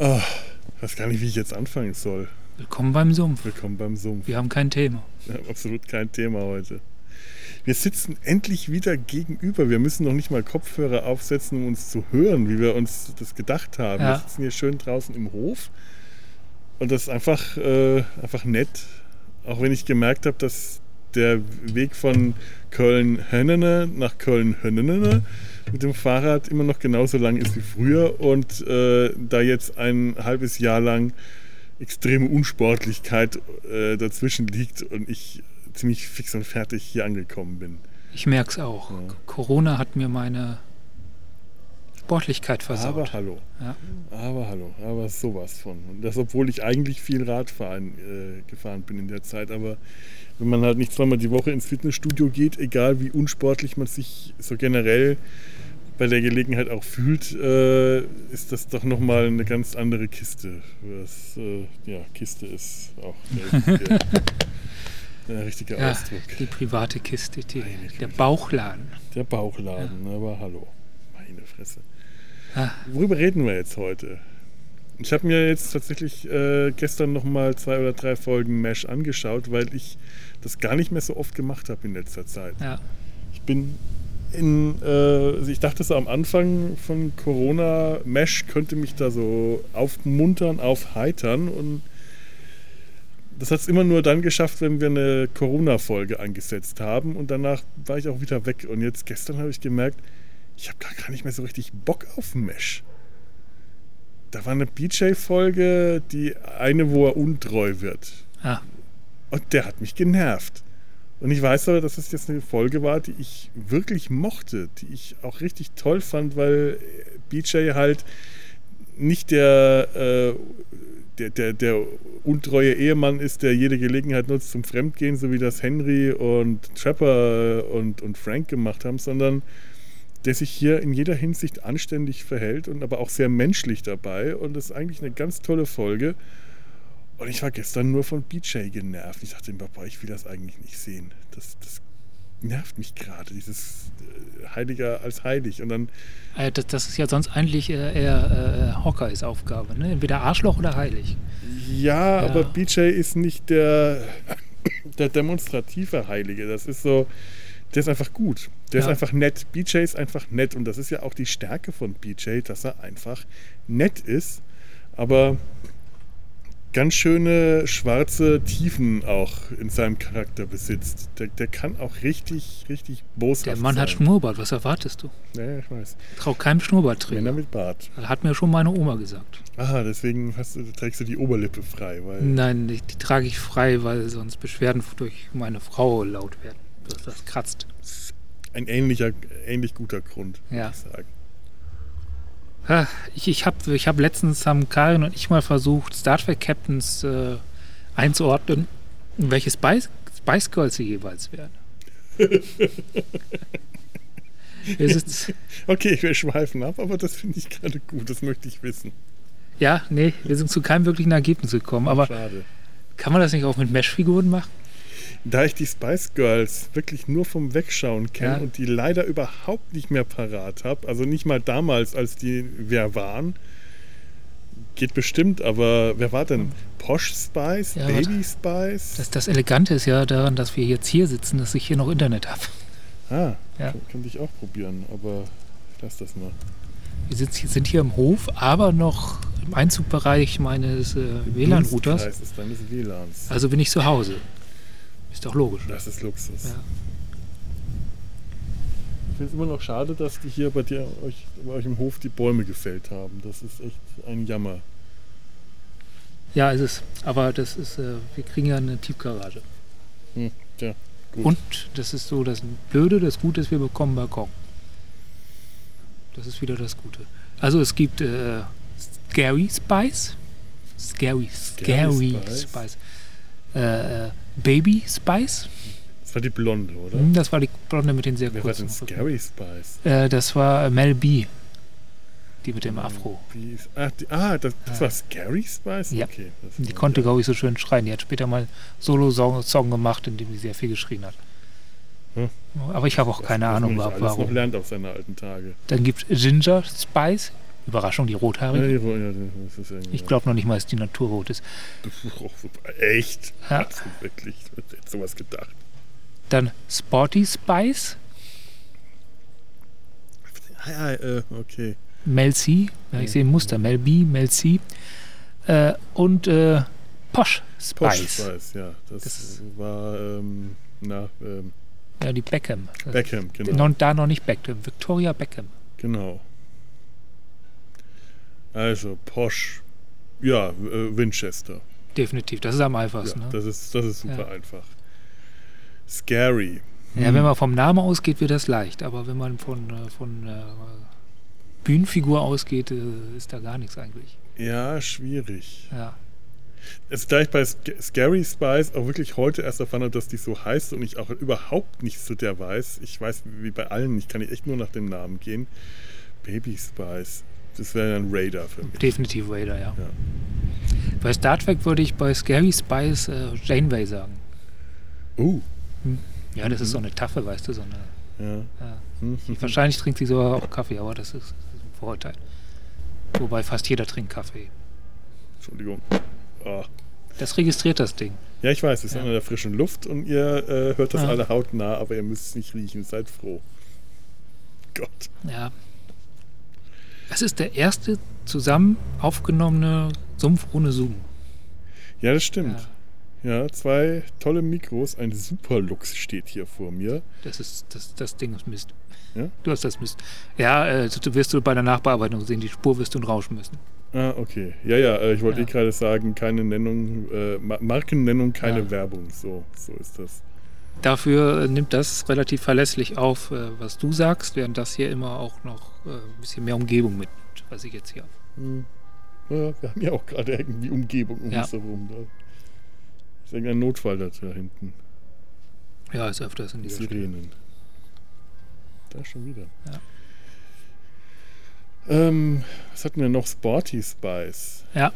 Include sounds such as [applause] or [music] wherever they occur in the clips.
Ah, ich weiß gar nicht, wie ich jetzt anfangen soll. Willkommen beim Sumpf. Willkommen beim Sumpf. Wir haben kein Thema. Wir haben absolut kein Thema heute. Wir sitzen endlich wieder gegenüber. Wir müssen noch nicht mal Kopfhörer aufsetzen, um uns zu hören, wie wir uns das gedacht haben. Ja. Wir sitzen hier schön draußen im Hof. Und das ist einfach, äh, einfach nett. Auch wenn ich gemerkt habe, dass der Weg von Köln-Hönnene nach Köln-Hönnene mit dem Fahrrad immer noch genauso lang ist wie früher und äh, da jetzt ein halbes Jahr lang extreme Unsportlichkeit äh, dazwischen liegt und ich ziemlich fix und fertig hier angekommen bin. Ich merke es auch. Ja. Corona hat mir meine Sportlichkeit versaut. Aber hallo. Ja. Aber hallo. Aber sowas von. Und das, obwohl ich eigentlich viel Radfahren äh, gefahren bin in der Zeit. Aber wenn man halt nicht zweimal die Woche ins Fitnessstudio geht, egal wie unsportlich man sich so generell bei der Gelegenheit auch fühlt, äh, ist das doch nochmal eine ganz andere Kiste. Was, äh, ja, Kiste ist auch der richtige, [laughs] der richtige Ja, Ausdruck. die private Kiste, die, der. Bauchladen. Der Bauchladen, aber hallo. Meine Fresse. Ah. Worüber reden wir jetzt heute? Ich habe mir jetzt tatsächlich äh, gestern nochmal zwei oder drei Folgen Mesh angeschaut, weil ich das gar nicht mehr so oft gemacht habe in letzter Zeit. Ja. Ich bin in, äh, also ich dachte so am Anfang von Corona, Mesh könnte mich da so aufmuntern, aufheitern und das hat es immer nur dann geschafft, wenn wir eine Corona-Folge angesetzt haben und danach war ich auch wieder weg und jetzt gestern habe ich gemerkt, ich habe gar nicht mehr so richtig Bock auf Mesh. Da war eine BJ-Folge, die eine, wo er untreu wird. Ah, Und der hat mich genervt. Und ich weiß aber, dass das jetzt eine Folge war, die ich wirklich mochte, die ich auch richtig toll fand, weil BJ halt nicht der, äh, der, der, der untreue Ehemann ist, der jede Gelegenheit nutzt zum Fremdgehen, so wie das Henry und Trapper und, und Frank gemacht haben, sondern der sich hier in jeder Hinsicht anständig verhält und aber auch sehr menschlich dabei. Und das ist eigentlich eine ganz tolle Folge. Und ich war gestern nur von BJ genervt. Ich dachte boah, ich will das eigentlich nicht sehen. Das, das nervt mich gerade, dieses äh, Heiliger als heilig. Und dann, äh, das, das ist ja sonst eigentlich äh, eher äh, Hawkeyes Aufgabe. Ne? Entweder Arschloch oder heilig. ja, Ja. aber BJ ist nicht der, [coughs] der demonstrative Heilige. Das ist so, der ist einfach gut. Der ist Ja. einfach nett. BJ ist einfach nett. Und das ist ja auch die Stärke von BJ, dass er einfach nett ist. Aber ganz schöne schwarze Tiefen auch in seinem Charakter besitzt. Der, der kann auch richtig, richtig boshaft Der Mann hat sein. Schnurrbart. Was erwartest du? Ja, ich weiß. Trau keinem Schnurrbart Männer trägen. mit Bart. Hat mir schon meine Oma gesagt. Aha, deswegen du, trägst du die Oberlippe frei, weil Nein, die, die trage ich frei, weil sonst Beschwerden durch meine Frau laut werden. Das, das kratzt. ein ähnlicher, ähnlich guter Grund, Ja. würde ich sagen. Ich, ich habe ich hab letztens haben Karin und ich mal versucht, Star Trek Captains äh, einzuordnen, welche Spice, Spice Girls sie jeweils wären. [laughs] Okay, wir schweifen ab, aber das finde ich gerade gut, das möchte ich wissen. ja, nee, wir sind zu keinem wirklichen Ergebnis gekommen. Aber Schade. kann man das nicht auch mit Mesh-Figuren machen? Da ich die Spice Girls wirklich nur vom Wegschauen kenne Ja. und die leider überhaupt nicht mehr parat habe, also nicht mal damals, als die wer waren, geht bestimmt, aber wer war denn? Posh Spice? Ja, Baby Spice? Das, das Elegante ist ja daran, dass wir jetzt hier sitzen, dass ich hier noch Internet habe. ah, Ja. kann- könnte ich auch probieren, aber ich lass das mal. Wir sitzen, sind hier im Hof, aber noch im Einzugbereich meines äh, WLAN-Routers. Deines WLANs. Also bin ich zu Hause. Ist doch logisch. Das ist Luxus. Ja. Ich finde es immer noch schade, dass die hier bei dir euch, bei euch im Hof die Bäume gefällt haben. Das ist echt ein Jammer. Ja, ist es. Aber das ist, äh, wir kriegen ja eine Tiefgarage. Hm, tja, gut. Und das ist so das Blöde, das Gute ist, wir bekommen Balkon. Das ist wieder das Gute. Also es gibt äh, Scary Spice. Scary, Scary, Spice. Spice. Äh, äh, Baby Spice. Das war die Blonde, oder? Hm, Das war die Blonde mit den sehr Wer war kurzen denn Rücken. Scary Spice? Äh, das war Mel B. Die mit dem Afro. Ah, die, ah, das, das Ja. war Scary Spice? Ja. Okay. das Die war- konnte, glaube ich, so schön schreien. Die hat später mal Solo-Song Song gemacht, in dem sie sehr viel geschrien hat. Hm. Aber ich habe auch Was- keine Ahnung, nicht wa- alles noch warum. lernt auf seine alten Tage. Dann gibt es Ginger Spice. Überraschung, die Ja, rothaarige. ja, irgendwie. Ich glaube noch nicht mal, dass die Natur rot ist. [laughs] Echt? Ja. Hast du wirklich hätte sowas gedacht? Dann Sporty Spice, Ah, ja, äh, okay. Mel C. Ja, ich sehe ein Muster. Mel B, Mel C. Äh, und äh, Posh Spice. Posh Spice, ja. Das, Das- war, ähm, na, ähm, Ja, die Beckham. Beckham, genau. Da noch nicht Beckham. Victoria Beckham. Genau. Also, Posh. Ja, äh, Winchester. Definitiv. Das ist am Ja, einfachsten. ne? das, ist, das ist super Ja. einfach. Scary. Ja, wenn man vom Namen ausgeht, wird das leicht. Aber wenn man von, äh, von äh, Bühnenfigur ausgeht, äh, ist da gar nichts eigentlich. Ja, schwierig. Ja. Es, da ich bei Sc- Scary Spice auch wirklich heute erst erfahren habe, dass die so heißt und ich auch überhaupt nichts zu der weiß. Ich weiß, wie bei allen, ich kann echt nur nach dem Namen gehen. Baby Spice. Das wäre ein Raider für mich. Definitiv Vader, ja. Ja. Bei Star Trek würde ich bei Scary Spice äh, Janeway sagen. Uh. Ja, das ist so eine Taffe, weißt du, so eine. Ja. Ja. Hm. Wahrscheinlich trinkt sie sogar auch Kaffee, aber das ist, das ist ein Vorurteil. Wobei fast jeder trinkt Kaffee. Entschuldigung. Ah. Das registriert das Ding. Ja, ich weiß, es ist Ja. an der frischen Luft und ihr äh, hört das Ja. alle hautnah, aber ihr müsst es nicht riechen. Seid froh. Gott. Ja. Es ist der erste zusammen aufgenommene Sumpf ohne Zoom. Ja, das stimmt. Ja, Ja, zwei tolle Mikros. Ein Superlux steht hier vor mir. das ist das, das Ding ist Mist. Ja? Du hast das Mist. Ja, äh, du wirst du bei der Nachbearbeitung sehen, die Spur wirst du rauschen müssen. Ah, okay. Ja, ja, äh, ich wollte Ja. eh gerade sagen, keine Nennung, äh, Ma- Markennennung, keine Ja. Werbung. So, so ist das. Dafür nimmt das relativ verlässlich auf, äh, was du sagst, während das hier immer auch noch äh, ein bisschen mehr Umgebung mitnimmt, was ich jetzt hier habe. Hm. Ja, wir haben ja auch gerade irgendwie Umgebung um Ja. uns herum. Da ist irgendein Notfall da hinten. Ja, ist öfters in dieser. Sirenen. Da schon wieder. Ja. Ähm, was hatten wir noch? Sporty Spice. Ja.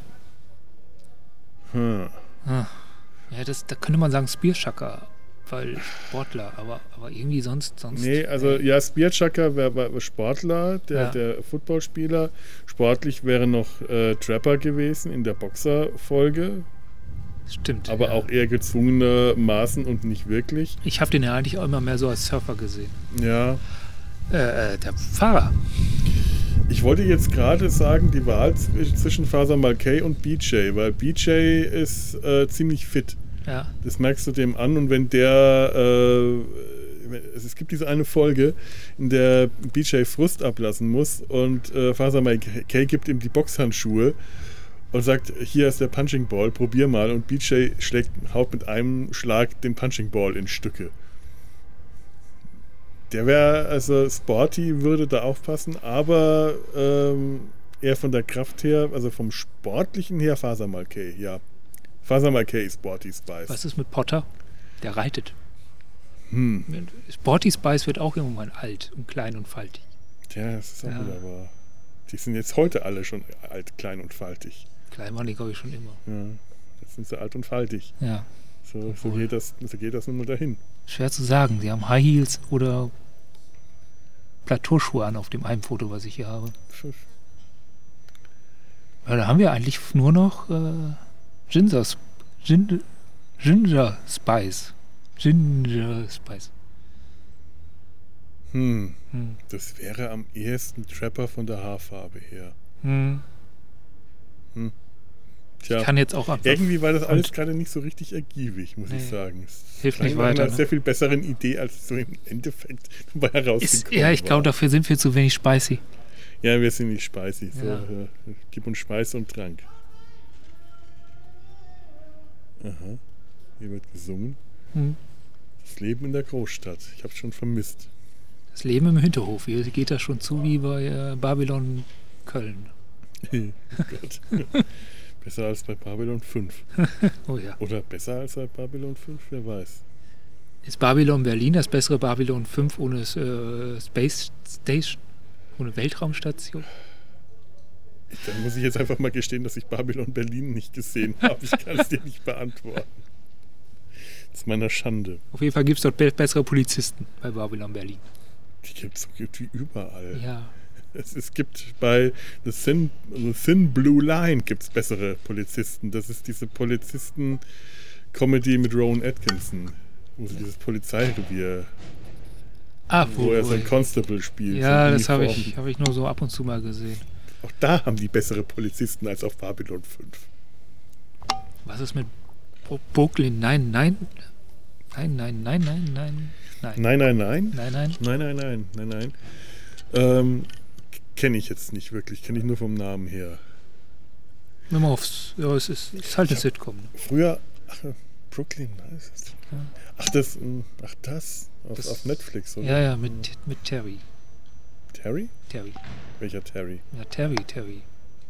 Hm. Ja, das, da könnte man sagen Spearshaka, weil Sportler, aber, aber irgendwie sonst. sonst Nee, also ja, Spearchucker wäre wär Sportler, der, Ja. der Footballspieler. Sportlich wäre noch äh, Trapper gewesen in der Boxer-Folge, Stimmt. aber ja. auch eher gezwungenermaßen und nicht wirklich. Ich habe den ja eigentlich auch immer mehr so als Surfer gesehen. Ja, Äh, äh, der Fahrer. ich wollte jetzt gerade sagen, die Wahl zw- zwischen Faser Malkay und BJ, weil BJ ist äh, ziemlich fit. Ja. Das merkst du dem an und wenn der, äh, es es gibt diese eine Folge, in der BJ Frust ablassen muss und äh, Faser Kay gibt ihm die Boxhandschuhe und sagt, hier ist der Punching Ball, probier mal und BJ schlägt, haut mit einem Schlag den Punching Ball in Stücke. Der wäre, also Sporty würde da aufpassen, aber ähm, eher von der Kraft her, also vom Sportlichen her Faser Malkay, ja. Faser Malkay, Sporty Spice. Was ist mit Potter? Der reitet. Hm. Sporty Spice wird auch irgendwann alt und klein und faltig. Tja, das ist auch Ja. wieder wahr. Die sind jetzt heute alle schon alt, klein und faltig. Klein waren die, glaube ich, schon immer. Ja, jetzt sind sie alt und faltig. Ja. So, so, geht, das, so geht das nun mal dahin. Schwer zu sagen. Sie haben High Heels oder Plateauschuhe an auf dem einen Foto, was ich hier habe. Ja, da haben wir eigentlich nur noch äh, Ginger, Ginger, Ginger Spice. Ginger Spice. Hm, Hm. das wäre am ehesten Trapper von der Haarfarbe her. Hm. Tja, Kann jetzt auch einfach. irgendwie war das alles gerade nicht so richtig ergiebig, muss ich Nee. sagen. Es Hilft nicht weiter, einer ne? sehr viel besseren Idee, als so im Endeffekt [laughs] dabei Ist, herausgekommen ja, ich glaube, dafür sind wir zu wenig spicy. Ja, wir sind nicht spicy. So, Ja. äh, gib uns Speis und Trank. Aha. Hier wird gesungen. Hm. Das Leben in der Großstadt. Ich habe es schon vermisst. Das Leben im Hinterhof. Hier geht das schon zu wie bei äh, Babylon Köln. [laughs] oh besser als bei Babylon 5. [laughs] Oh ja. Oder besser als bei Babylon 5, wer weiß. Ist Babylon Berlin das bessere Babylon 5 ohne äh, Space Station? Ohne Weltraumstation? Dann muss ich jetzt einfach mal gestehen, dass ich Babylon Berlin nicht gesehen habe. Ich kann es dir nicht beantworten. Das ist meiner Schande. Auf jeden Fall gibt es dort be bessere Polizisten bei Babylon Berlin. Die gibt es so gut wie überall. Ja. Es, es gibt bei The Thin, The Thin Blue Line gibt's bessere Polizisten. Das ist diese Polizisten-Comedy mit Rowan Atkinson, wo sie dieses Polizeirevier, Ah, wo er so ein Constable spielt. Ja, das habe ich, hab ich nur so ab und zu mal gesehen. Auch da haben die bessere Polizisten als auf Babylon 5. Was ist mit Bro- Brooklyn? Nein, nein. Nein, nein, nein, nein, nein. Nein, Nein, nein, nein. nein. nein. Nein, nein, nein, nein. Ähm, Kenne ich jetzt nicht wirklich, kenne ich nur vom Namen her. Nimm mal aufs. Ja, es ist, es ist halt eine Sitcom. ne? Früher, ach, Brooklyn, heißt es. Ach, das, mh, ach, das, auf, Das- auf Netflix, oder? Ja, ja, mit, mit Terry. Terry? Terry. Welcher Terry? Ja, Terry, Terry.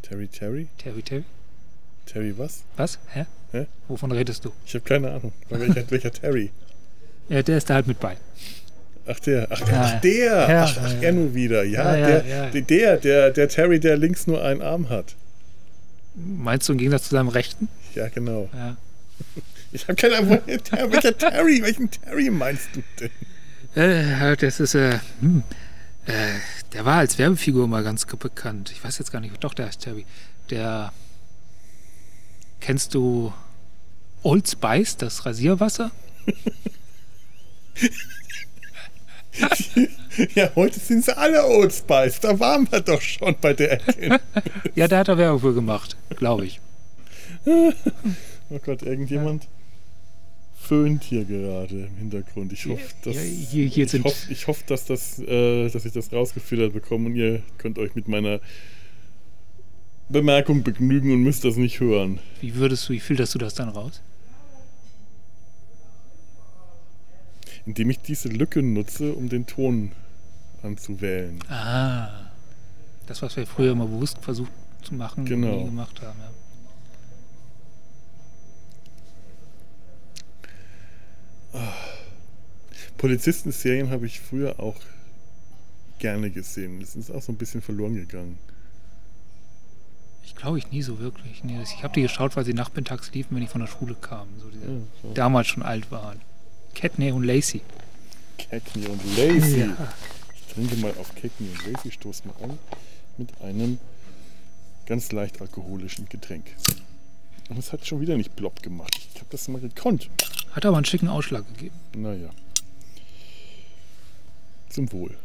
Terry, Terry? Terry, Terry. Terry was? Was? Hä? Hä? Wovon redest du? Ich habe keine Ahnung. Welcher, [laughs] welcher Terry? Ja, der ist da halt mit bei. Ach, der. Ach, Ja, ach der. ja, ach, ach, ja, er nun wieder. Ja, der, der, der, der Terry, der links nur einen Arm hat. Meinst du im Gegensatz zu seinem Rechten? Ja, genau. Ja. [laughs] Ich habe keine Ahnung, welcher Terry, welchen Terry meinst du denn? Äh, das ist, äh, hm, äh, der war als Werbefigur mal ganz bekannt. Ich weiß jetzt gar nicht, doch, der heißt Terry. Der, kennst du Old Spice, das Rasierwasser? [laughs] Ja, heute sind sie alle Old Spice. Da waren wir doch schon bei der Ecke. Ja, da hat er Werbung für gemacht, glaube ich. [laughs] Oh Gott, irgendjemand föhnt hier gerade im Hintergrund. Ich hoffe, dass, Ja, hier, hier ich hoffe, ich hoffe dass, das, äh, dass ich das rausgefiltert bekomme und ihr könnt euch mit meiner Bemerkung begnügen und müsst das nicht hören. wie würdest du, wie filterst du das dann raus? Indem ich diese Lücke nutze, um den Ton anzuwählen. Ah, das, was wir früher immer bewusst versucht zu machen Genau. und nie gemacht haben. Ja. Polizistenserien habe ich früher auch gerne gesehen. Das ist auch so ein bisschen verloren gegangen. Ich glaube, ich nie so wirklich. Nee, ich habe die geschaut, weil sie nachmittags liefen, wenn ich von der Schule kam. So diese, Ja, so. damals schon alt waren. Catney und Lacey. Cagney und Lacey. Ja. Ich trinke mal auf Cagney und Lacey, stoß mal an mit einem ganz leicht alkoholischen Getränk. Und es hat schon wieder nicht plopp gemacht. Ich habe das mal gekonnt. Hat aber einen schicken Ausschlag gegeben. Naja. Zum Wohl.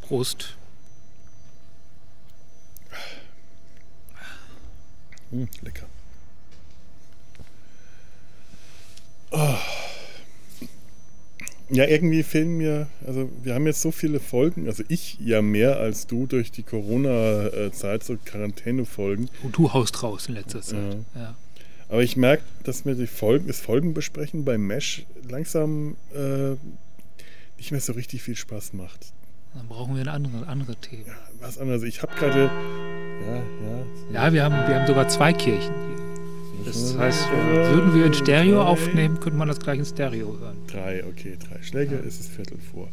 Prost. Hm, lecker. Ah. Ja, irgendwie fehlen mir, also wir haben jetzt so viele Folgen, also ich ja mehr als du durch die Corona-Zeit, so Quarantäne-Folgen. Und du haust raus in letzter Zeit. Ja. Aber ich merke, dass mir die Folgen, das Folgenbesprechen bei Mesh langsam äh, nicht mehr so richtig viel Spaß macht. Dann brauchen wir eine andere, andere Themen. Ja, was anderes. Ich habe gerade. Ja, ja. Ja, wir haben, wir haben sogar zwei Kirchen hier. Das heißt, äh, würden wir in Stereo aufnehmen, könnte man das gleich in Stereo hören. Drei, okay, drei Schläge, ist es Viertel vor.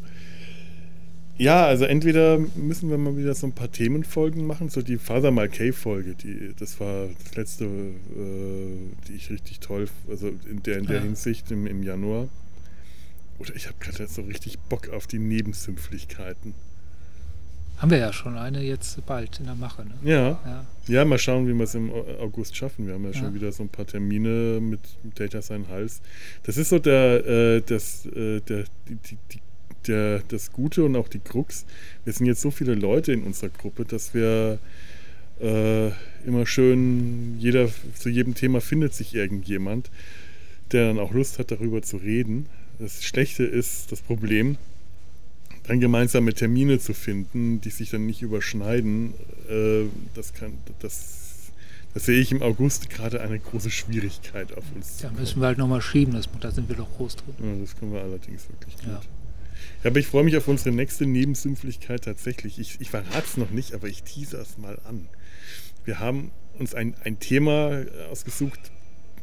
Ja, also entweder müssen wir mal wieder so ein paar Themenfolgen machen, so die Father Malkay-Folge, die, das war das letzte, äh, die ich richtig toll, also in der, in der Ja. Hinsicht im, im Januar. Oder ich habe gerade so richtig Bock auf die Nebensümpflichkeiten. Haben wir ja schon eine jetzt bald in der Mache. Ne? Ja, Ja. ja, mal schauen, wie wir es im Au- August schaffen. Wir haben ja, Ja. schon wieder so ein paar Termine mit, Data Sein Hals. Das ist so der, äh, das, äh, der, die, die, der, das Gute und auch die Krux. Wir sind jetzt so viele Leute in unserer Gruppe, dass wir äh, immer schön, jeder zu jedem Thema findet sich irgendjemand, der dann auch Lust hat, darüber zu reden. Das Schlechte ist das Problem, dann gemeinsame Termine zu finden, die sich dann nicht überschneiden, äh, das kann, das, das sehe ich im August gerade eine große Schwierigkeit auf uns. Da müssen wir halt nochmal schieben, das, da sind wir doch groß drin. Ja, das können wir allerdings wirklich gut. Ja. Ja, aber ich freue mich auf unsere nächste Nebensümpflichkeit tatsächlich. Ich, ich verrate es noch nicht, aber ich teaser es mal an. Wir haben uns ein, ein Thema ausgesucht,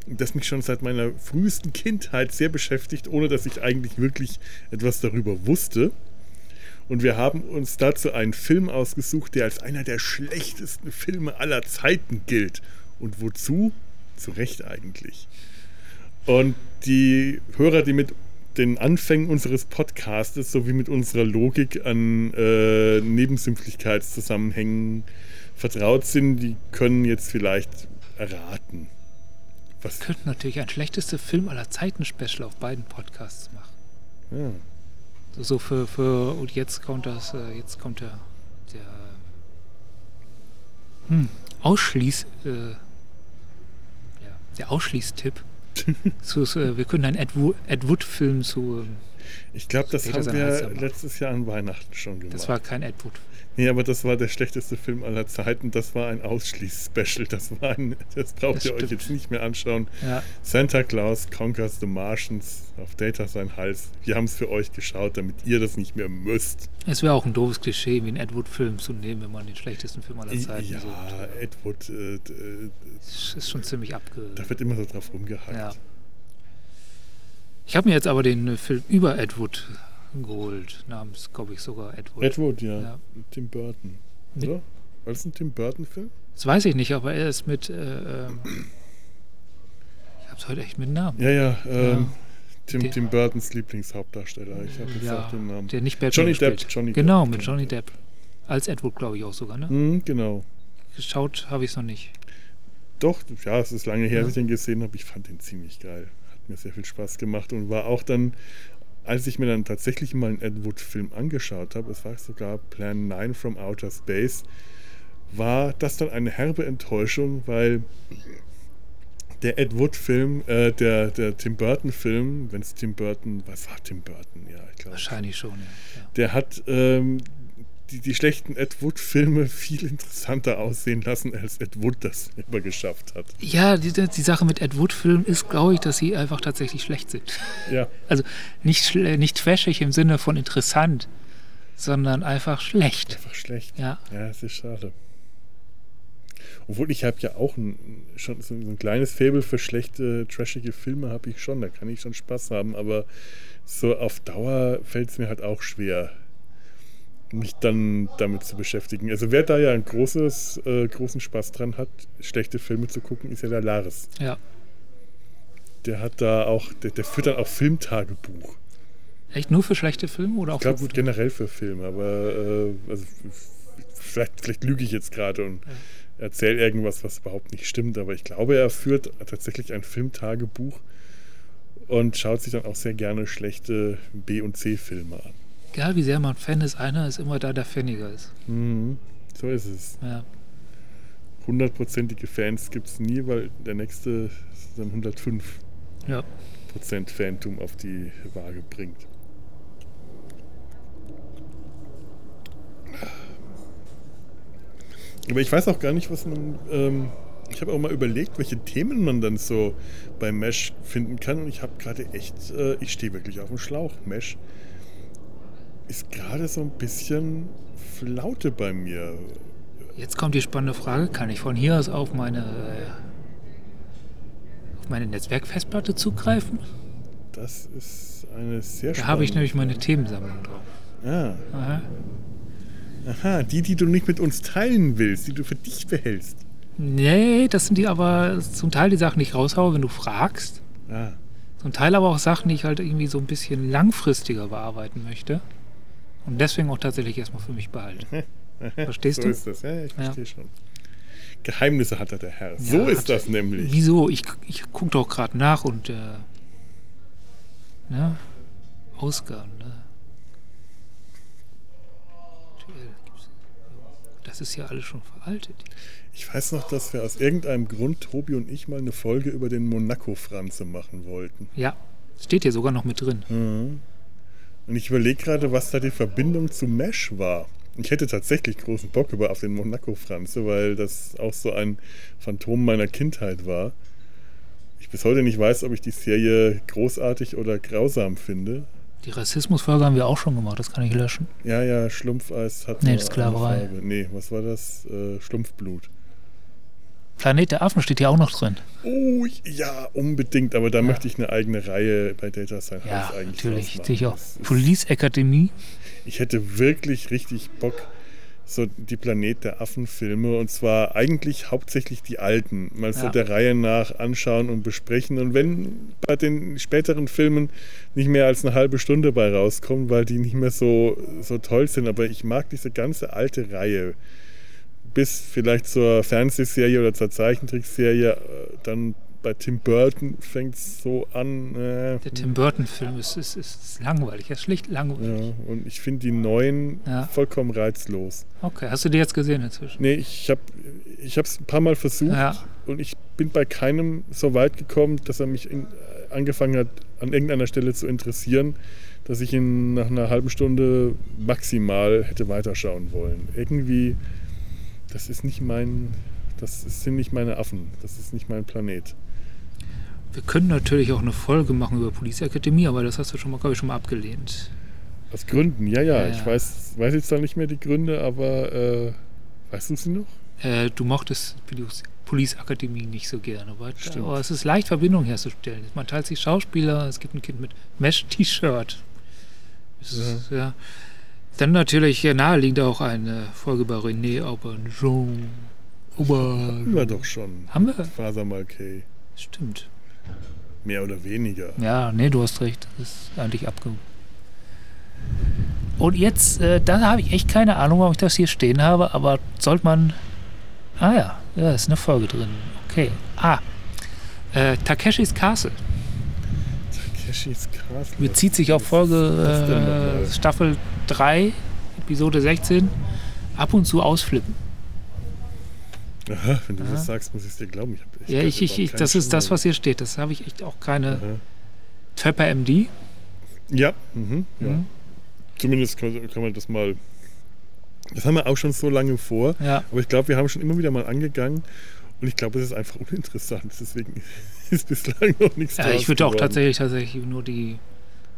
das mich schon seit meiner frühesten Kindheit sehr beschäftigt, ohne dass ich eigentlich wirklich etwas darüber wusste. Und wir haben uns dazu einen Film ausgesucht, der als einer der schlechtesten Filme aller Zeiten gilt. Und wozu? Zu Recht eigentlich. Und die Hörer, die mit den Anfängen unseres Podcastes sowie mit unserer Logik an äh, Nebensämtlichkeitszusammenhängen vertraut sind, die können jetzt vielleicht erraten. Was? Wir könnten natürlich ein schlechteste Film aller Zeiten Special auf beiden Podcasts machen. Ja. So, für, für und jetzt kommt das, äh, jetzt kommt der, der hm, Ausschließ, äh, ja, der Ausschließtipp. [laughs] zu, äh, wir können einen Ed, Ed Wood-Film zu. Ich glaube, das haben wir letztes Jahr an Weihnachten schon gemacht. Das war kein Ed Wood. Nee, aber das war der schlechteste Film aller Zeiten. Das war ein Ausschließ-Special. Das, das braucht das ihr euch jetzt nicht mehr anschauen. Ja. Santa Claus Conquers the Martians auf Data sein Hals. Wir haben es für euch geschaut, damit ihr das nicht mehr müsst. Es wäre auch ein doofes Klischee, wie einen Ed Wood-Film zu nehmen, wenn man den schlechtesten Film aller Zeiten Ja, sucht. Ed Wood. Äh, äh, ist schon ziemlich abge. Da wird immer so drauf rumgehackt. Ja. Ich habe mir jetzt aber den Film über Ed Wood geholt, namens, glaube ich, sogar Edward. Edward, ja. ja. Tim Burton. Oder? War das ein Tim Burton-Film? Das weiß ich nicht, aber er ist mit. Äh, ähm, ich habe es heute echt mit Namen. Ja, ja. Ähm, ja. Tim, Tim Burtons Lieblingshauptdarsteller. Ich habe jetzt ja, auch den Namen. Der nicht Batman Johnny Depp. Johnny genau, Depp. mit Johnny Depp. Als Edward, glaube ich, auch sogar, ne? Mhm, genau. Geschaut habe ich es noch nicht. Doch, ja, es ist lange her, ja. dass ich den gesehen habe. Ich fand den ziemlich geil. Mir sehr viel Spaß gemacht und war auch dann als ich mir dann tatsächlich mal einen Ed Wood-Film angeschaut habe, es war sogar Plan 9 from Outer Space, war das dann eine herbe Enttäuschung, weil der Ed Wood-Film, äh, der, der Tim Burton-Film, wenn es Tim Burton, was war Tim Burton? Ja, ich glaube. Wahrscheinlich schon, ja. Der hat ähm, die, die schlechten Ed Wood-Filme viel interessanter aussehen lassen, als Ed Wood das immer geschafft hat. Ja, die, die Sache mit Ed Wood-Filmen ist, glaube ich, dass sie einfach tatsächlich schlecht sind. Ja. Also nicht, nicht trashig im Sinne von interessant, sondern einfach schlecht. Einfach schlecht. Ja. Ja, es ist schade. Obwohl ich habe ja auch ein, schon so ein kleines Faible für schlechte, trashige Filme habe ich schon. Da kann ich schon Spaß haben, aber so auf Dauer fällt es mir halt auch schwer mich dann damit zu beschäftigen. Also wer da ja einen großes, äh, großen Spaß dran hat, schlechte Filme zu gucken, ist ja der Laris. Ja. Der hat da auch, der, der führt dann auch Filmtagebuch. Echt nur für schlechte Filme oder auch ich glaub, für gute? generell für Filme, aber äh, also, vielleicht, vielleicht lüge ich jetzt gerade und ja. erzähle irgendwas, was überhaupt nicht stimmt, aber ich glaube, er führt tatsächlich ein Filmtagebuch und schaut sich dann auch sehr gerne schlechte B- und C-Filme an egal wie sehr man Fan ist, einer ist immer da, der Faniger ist. Mhm. So ist es. Ja. Hundertprozentige Fans gibt es nie, weil der nächste dann 105 ja. Prozent Phantom auf die Waage bringt. Aber ich weiß auch gar nicht, was man. Ähm, ich habe auch mal überlegt, welche Themen man dann so bei Mesh finden kann. Und ich habe gerade echt. Äh, ich stehe wirklich auf dem Schlauch. Mesh ist gerade so ein bisschen Flaute bei mir. Jetzt kommt die spannende Frage: Kann ich von hier aus auf meine, auf meine Netzwerkfestplatte zugreifen? Das ist eine sehr Da habe ich nämlich meine Themensammlung drauf. Ah. Aha. Aha, die, die du nicht mit uns teilen willst, die du für dich behältst. Nee, das sind die aber zum Teil die Sachen, die ich raushaue, wenn du fragst. Ah. Zum Teil aber auch Sachen, die ich halt irgendwie so ein bisschen langfristiger bearbeiten möchte. Und deswegen auch tatsächlich erstmal für mich behalten. [laughs] Verstehst so du? So ist das, ja, ich verstehe ja. schon. Geheimnisse hat er der Herr. So ja, ist das nämlich. Wieso? Ich, ich gucke doch gerade nach und äh, ne? Ausgaben, ne? Das ist ja alles schon veraltet. Ich weiß noch, dass wir aus irgendeinem Grund, Tobi und ich, mal eine Folge über den Monaco-Franze machen wollten. Ja, steht hier sogar noch mit drin. Mhm. Und ich überlege gerade, was da die Verbindung zu Mesh war. Ich hätte tatsächlich großen Bock über auf den Monaco-Franze, weil das auch so ein Phantom meiner Kindheit war. Ich bis heute nicht weiß, ob ich die Serie großartig oder grausam finde. Die Rassismusfolge haben wir auch schon gemacht, das kann ich löschen. Ja, ja, Schlumpfeis hat. Nee, Sklaverei. Nee, was war das? Äh, Schlumpfblut. Planet der Affen steht ja auch noch drin. Oh, ja, unbedingt. Aber da ja. möchte ich eine eigene Reihe bei Data Science ja, eigentlich natürlich, sicher. Police Akademie. Ich hätte wirklich richtig Bock, so die Planet der Affen-Filme und zwar eigentlich hauptsächlich die alten, mal so Ja. der Reihe nach anschauen und besprechen. Und wenn bei den späteren Filmen nicht mehr als eine halbe Stunde bei rauskommen, weil die nicht mehr so, so toll sind, aber ich mag diese ganze alte Reihe. Bis vielleicht zur Fernsehserie oder zur Zeichentrickserie, äh, dann bei Tim Burton fängt es so an. Äh, Der Tim Burton-Film ist, ist, ist langweilig, er ist schlicht langweilig. ja, und ich finde die neuen Ja. vollkommen reizlos. Okay, hast du die jetzt gesehen inzwischen? Nee, ich habe ich es ein paar Mal versucht Ja. und ich bin bei keinem so weit gekommen, dass er mich in, angefangen hat, an irgendeiner Stelle zu interessieren, dass ich ihn nach einer halben Stunde maximal hätte weiterschauen wollen. Irgendwie, das ist nicht mein, das sind nicht meine Affen, das ist nicht mein Planet. Wir können natürlich auch eine Folge machen über Police Akademie, aber das hast du schon mal, glaube ich, schon mal abgelehnt. Aus Gründen, ja, ja, Ja, ich ja. weiß, weiß jetzt zwar nicht mehr die Gründe, aber äh, weißt du sie noch? Äh, du mochtest Police- Akademie nicht so gerne, aber, aber es ist leicht, Verbindung herzustellen. Man teilt sich Schauspieler, es gibt ein Kind mit Mesh-T-Shirt. Es ist, ja. Dann natürlich naheliegend auch eine Folge bei René Aubergeon. Haben wir doch schon. Haben wir? Faser Malkay. Stimmt. Mehr oder weniger. Ja, nee, du hast recht. Das ist eigentlich abge... Und jetzt, äh, da habe ich echt keine Ahnung, warum ich das hier stehen habe, aber sollte man... Ah ja, ja, ist eine Folge drin. Okay. Ah, äh, Takeshis Castle. Takeshis Castle. Bezieht sich auf Folge äh, Staffel 3, Episode 16. Ab und zu ausflippen. Aha, wenn du Ja. das sagst, muss ich es dir glauben. Ich Ja, ich, ich, ich, das keine ist das, was hier steht. Das habe ich echt auch keine. Aha. Trapper MD. Ja, mhm, ja. Mhm. zumindest kann, kann man das mal. Das haben wir auch schon so lange vor, Ja. aber ich glaube, wir haben schon immer wieder mal angegangen und ich glaube, es ist einfach uninteressant. Deswegen [laughs] ist bislang noch nichts ja, ich würde auch tatsächlich, tatsächlich nur die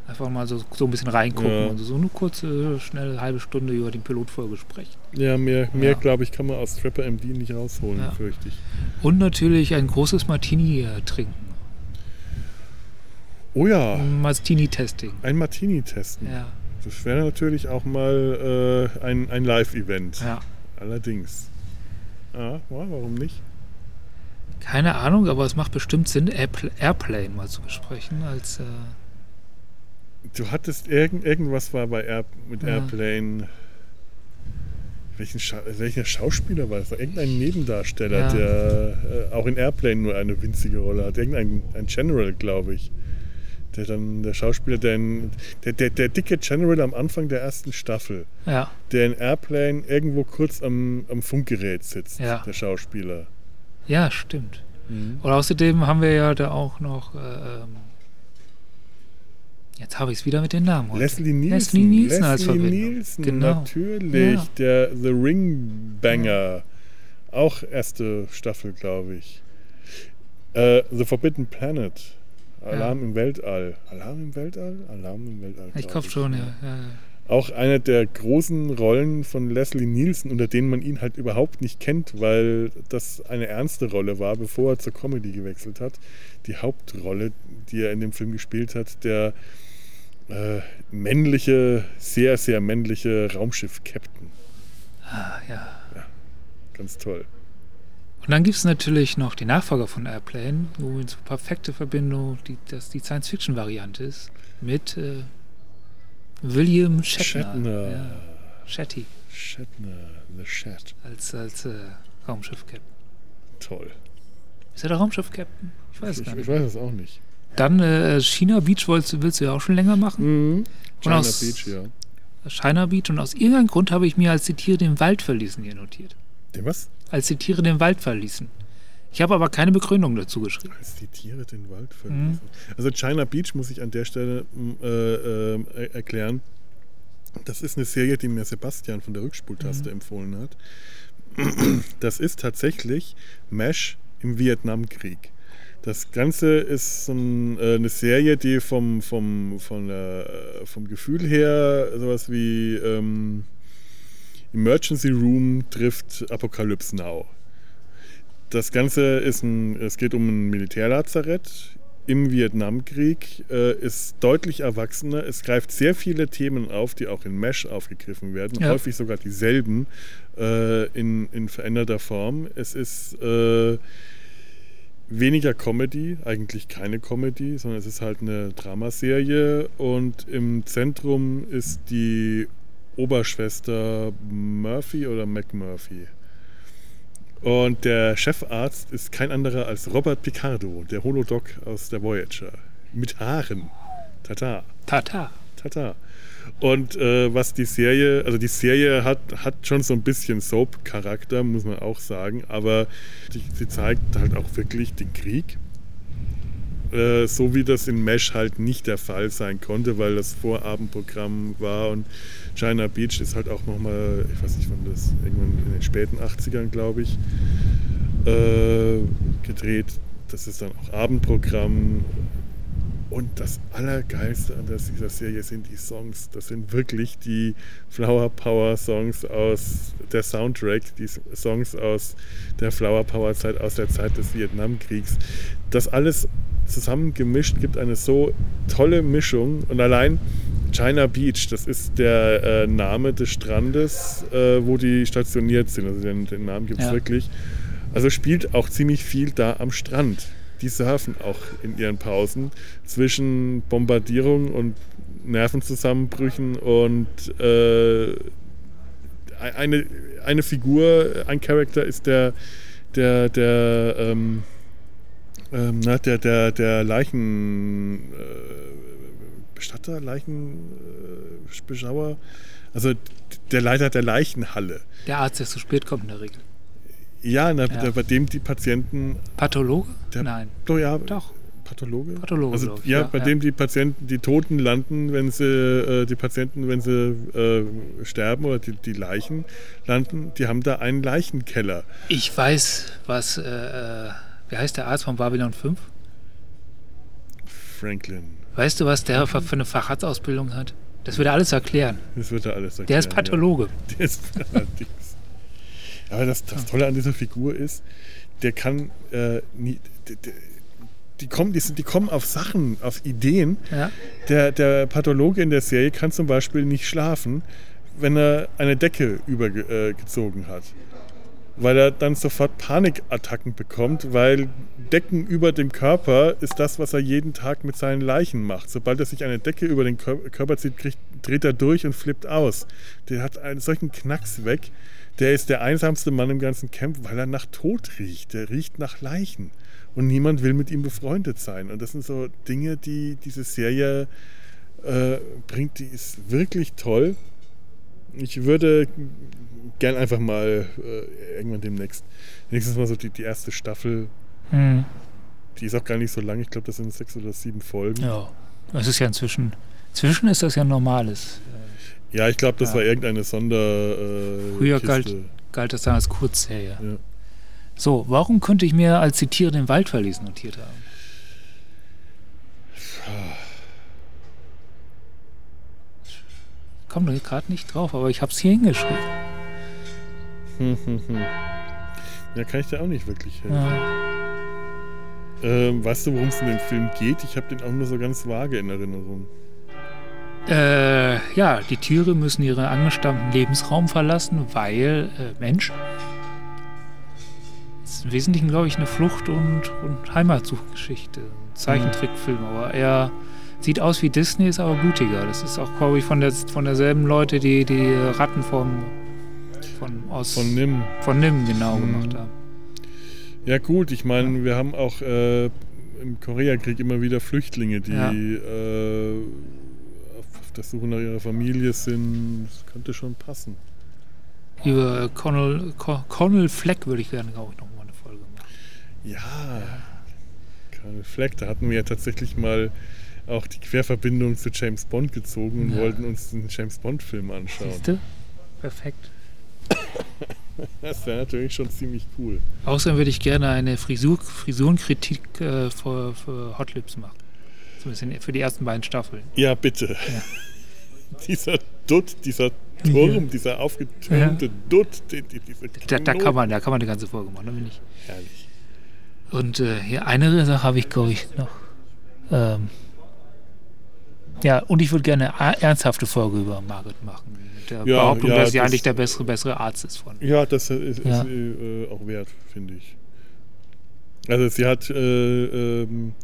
einfach mal so, so ein bisschen reingucken. Ja. Also so eine kurze, schnelle halbe Stunde über den Pilotfolge sprechen. Ja, mehr, mehr Ja. glaube ich, kann man aus Trapper MD nicht rausholen, Ja. fürchte ich. Und natürlich ein großes Martini äh, trinken. Oh ja, Martini-Testing. ein Martini testen. Ja. Das wäre natürlich auch mal äh, ein, ein Live-Event. ja. Allerdings. Ja, warum nicht? Keine Ahnung, aber es macht bestimmt Sinn, Airpl- Airplane mal zu besprechen. Als, äh, Du hattest irgend, irgendwas war bei Air, mit Ja. Airplane. Welchen Scha welcher Schauspieler war das? Irgendein Nebendarsteller, Ja. der äh, auch in Airplane nur eine winzige Rolle hat. Irgendein ein General, glaube ich. Der dann, der Schauspieler, der, in, der, der, der dicke General am Anfang der ersten Staffel, ja, der in Airplane irgendwo kurz am, am Funkgerät sitzt, der Schauspieler. Ja, stimmt. Und außerdem haben wir ja da auch noch. Äh, ähm, jetzt habe ich es wieder mit den Namen. heute. Leslie Nielsen. Leslie Nielsen als Leslie Verbindung. Nielsen, Genau. natürlich. Ja. Der The Ring Banger. Auch erste Staffel, glaube ich. Äh, The Forbidden Planet. Alarm im Weltall. Alarm im Weltall? Alarm im Weltall. Ich glaube schon, ja. Ja. ja. Auch eine der großen Rollen von Leslie Nielsen, unter denen man ihn halt überhaupt nicht kennt, weil das eine ernste Rolle war, bevor er zur Comedy gewechselt hat. Die Hauptrolle, die er in dem Film gespielt hat, der äh, männliche, sehr, sehr männliche Raumschiff-Captain. Ah, ja. Ganz toll. Und dann gibt es natürlich noch die Nachfolger von Airplane, wo eine perfekte Verbindung, die, das die Science-Fiction-Variante ist, mit äh, William Shatner. Shatner. Ja, Shatty Shatner, The Shat. als, als äh, Raumschiff-Captain. Toll. Ist er der Raumschiff-Captain? Ich weiß es Ich, gar ich nicht. weiß es auch nicht. Dann äh, China Beach willst, willst du ja auch schon länger machen. Mhm. China aus- Beach, ja. China Beach. Und aus irgendeinem Grund habe ich mir als die Tiere den Wald verließen hier notiert. Den was? Als die Tiere den Wald verließen. Ich habe aber keine Begründung dazu geschrieben. Als die Tiere den Wald Mhm. verließen. Also China Beach muss ich an der Stelle m, äh, äh, er- erklären. Das ist eine Serie, die mir Sebastian von der Rückspultaste Mhm. empfohlen hat. Das ist tatsächlich MASH im Vietnamkrieg. Das Ganze ist so ein, äh, eine Serie, die vom, vom, von, äh, vom Gefühl her sowas wie ähm, Emergency Room trifft Apocalypse Now. Das Ganze ist ein, es geht um ein Militärlazarett im Vietnamkrieg, äh, ist deutlich erwachsener. Es greift sehr viele Themen auf, die auch in Mesh aufgegriffen werden, Ja. häufig sogar dieselben äh, in, in veränderter Form. Es ist äh, weniger Comedy, eigentlich keine Comedy, sondern es ist halt eine Dramaserie und im Zentrum ist die Oberschwester Murphy oder McMurphy. Und der Chefarzt ist kein anderer als Robert Picardo, der Holodoc aus der Voyager. Mit Haaren. Tata. Tata. Tata. Und äh, was die Serie, also die Serie hat, hat schon so ein bisschen Soap-Charakter, muss man auch sagen, aber sie zeigt halt auch wirklich den Krieg. Äh, so wie das in Mesh halt nicht der Fall sein konnte, weil das Vorabendprogramm war und China Beach ist halt auch nochmal, ich weiß nicht wann das, irgendwann in den späten 80ern, glaube ich, äh, gedreht. Das ist dann auch Abendprogramm. Und das Allergeilste an dieser Serie sind die Songs. Das sind wirklich die Flower Power Songs aus der Soundtrack, die Songs aus der Flower Power Zeit, aus der Zeit des Vietnamkriegs. Das alles zusammengemischt gibt eine so tolle Mischung. Und allein China Beach, das ist der äh, Name des Strandes, äh, wo die stationiert sind. Also den, den Namen gibt es Ja. wirklich. Also spielt auch ziemlich viel da am Strand. Die surfen auch in ihren Pausen zwischen Bombardierung und Nervenzusammenbrüchen und äh, eine, eine Figur, ein Charakter ist der, der, der, ähm, ähm, na, der, der, der Leichen, äh, Leichenbeschauer, also der Leiter der Leichenhalle. Der Arzt, der zu spät kommt in der Regel. Ja, na, Ja. Der, bei dem die Patienten, Pathologe? Der- Nein. doch ja, Doch. Pathologe? Pathologe, Also, ja, ja, bei ja. dem die Patienten, die Toten landen, wenn sie, äh, die Patienten, wenn sie äh, sterben oder die, die Leichen landen, die haben da einen Leichenkeller. Ich weiß, was, äh, äh, wie heißt der Arzt von Babylon 5? Franklin. Weißt du, was der für eine Facharztausbildung hat? Das würde alles erklären. Das wird er alles erklären. Der ist Pathologe. Ja. [laughs] Der ist allerdings. Aber das, das Tolle an dieser Figur ist, der kann äh, nie, die, die, die, kommen, die, sind, die kommen auf Sachen, auf Ideen. Ja. Der, der Pathologe in der Serie kann zum Beispiel nicht schlafen, wenn er eine Decke übergezogen hat. Weil er dann sofort Panikattacken bekommt, weil Decken über dem Körper ist das, was er jeden Tag mit seinen Leichen macht. Sobald er sich eine Decke über den Kör- Körper zieht, kriegt, dreht er durch und flippt aus. Der hat einen solchen Knacks weg. Der ist der einsamste Mann im ganzen Camp, weil er nach Tod riecht. Der riecht nach Leichen. Und niemand will mit ihm befreundet sein. Und das sind so Dinge, die diese Serie äh, bringt. Die ist wirklich toll. Ich würde gern einfach mal äh, irgendwann demnächst, nächstes Mal so die, die erste Staffel, Hm. die ist auch gar nicht so lang, ich glaube, das sind sechs oder sieben Folgen. Ja, Ja. Das ist ja inzwischen. Inzwischen ist das ja normales. ich glaube, das Ja. war irgendeine Sonder. Äh, Früher Kiste. galt, galt das dann als Kurzserie. Ja. So, warum könnte ich mir, als die Tiere den Wald verließen, notiert haben? Komm doch gerade nicht drauf, aber ich habe es hier hingeschrieben. Hm, hm, hm. Ja, kann ich dir auch nicht wirklich helfen. Ja. Ähm, weißt du, worum es in dem Film geht? Ich habe den auch nur so ganz vage in Erinnerung. Äh, ja, die Tiere müssen ihren angestammten Lebensraum verlassen, weil äh, Mensch. Das ist im Wesentlichen, glaube ich, eine Flucht- und, und Heimatsuchgeschichte. Ein Zeichentrickfilm, aber er sieht aus wie Disney, ist aber blutiger. Das ist auch, glaube ich, von, der, von derselben Leute, die die Ratten vom, von, aus, Von Nim. von Nim genau Mhm. gemacht haben. Ja gut, ich meine, wir haben auch äh, im Koreakrieg immer wieder Flüchtlinge, die Ja. äh, auf, der Suche nach ihrer Familie sind. Das könnte schon passen. Über Connell, Co- Connell Fleck würde ich gerne, glaube ich, noch mal eine Folge machen. Ja, Colonel Fleck, da hatten wir ja tatsächlich mal auch die Querverbindung zu James Bond gezogen und Ja. wollten uns einen James Bond-Film anschauen. Siehst du? Perfekt. [laughs] Das wäre natürlich schon ziemlich cool. Außerdem würde ich gerne eine Frisur, Frisurenkritik äh, für, für Hot Lips machen. Zumindest in- für die ersten beiden Staffeln. Ja, bitte. [laughs] dieser Dutt, dieser Turm, dieser aufgetürmte Dutt, die, die, diese Da, da, kann man, da kann man eine ganze Folge machen, da bin ich. Herrlich. Und äh, hier eine Sache habe ich, glaube ich, noch. Ähm, ja, und ich würde gerne eine ernsthafte Folge über Margaret machen. Mit der Ja, Behauptung, ja, dass sie das- eigentlich der bessere, bessere Arzt ist von. Ja, das ist, ist Ja. äh, auch wert, finde ich. Also sie hat äh, ähm,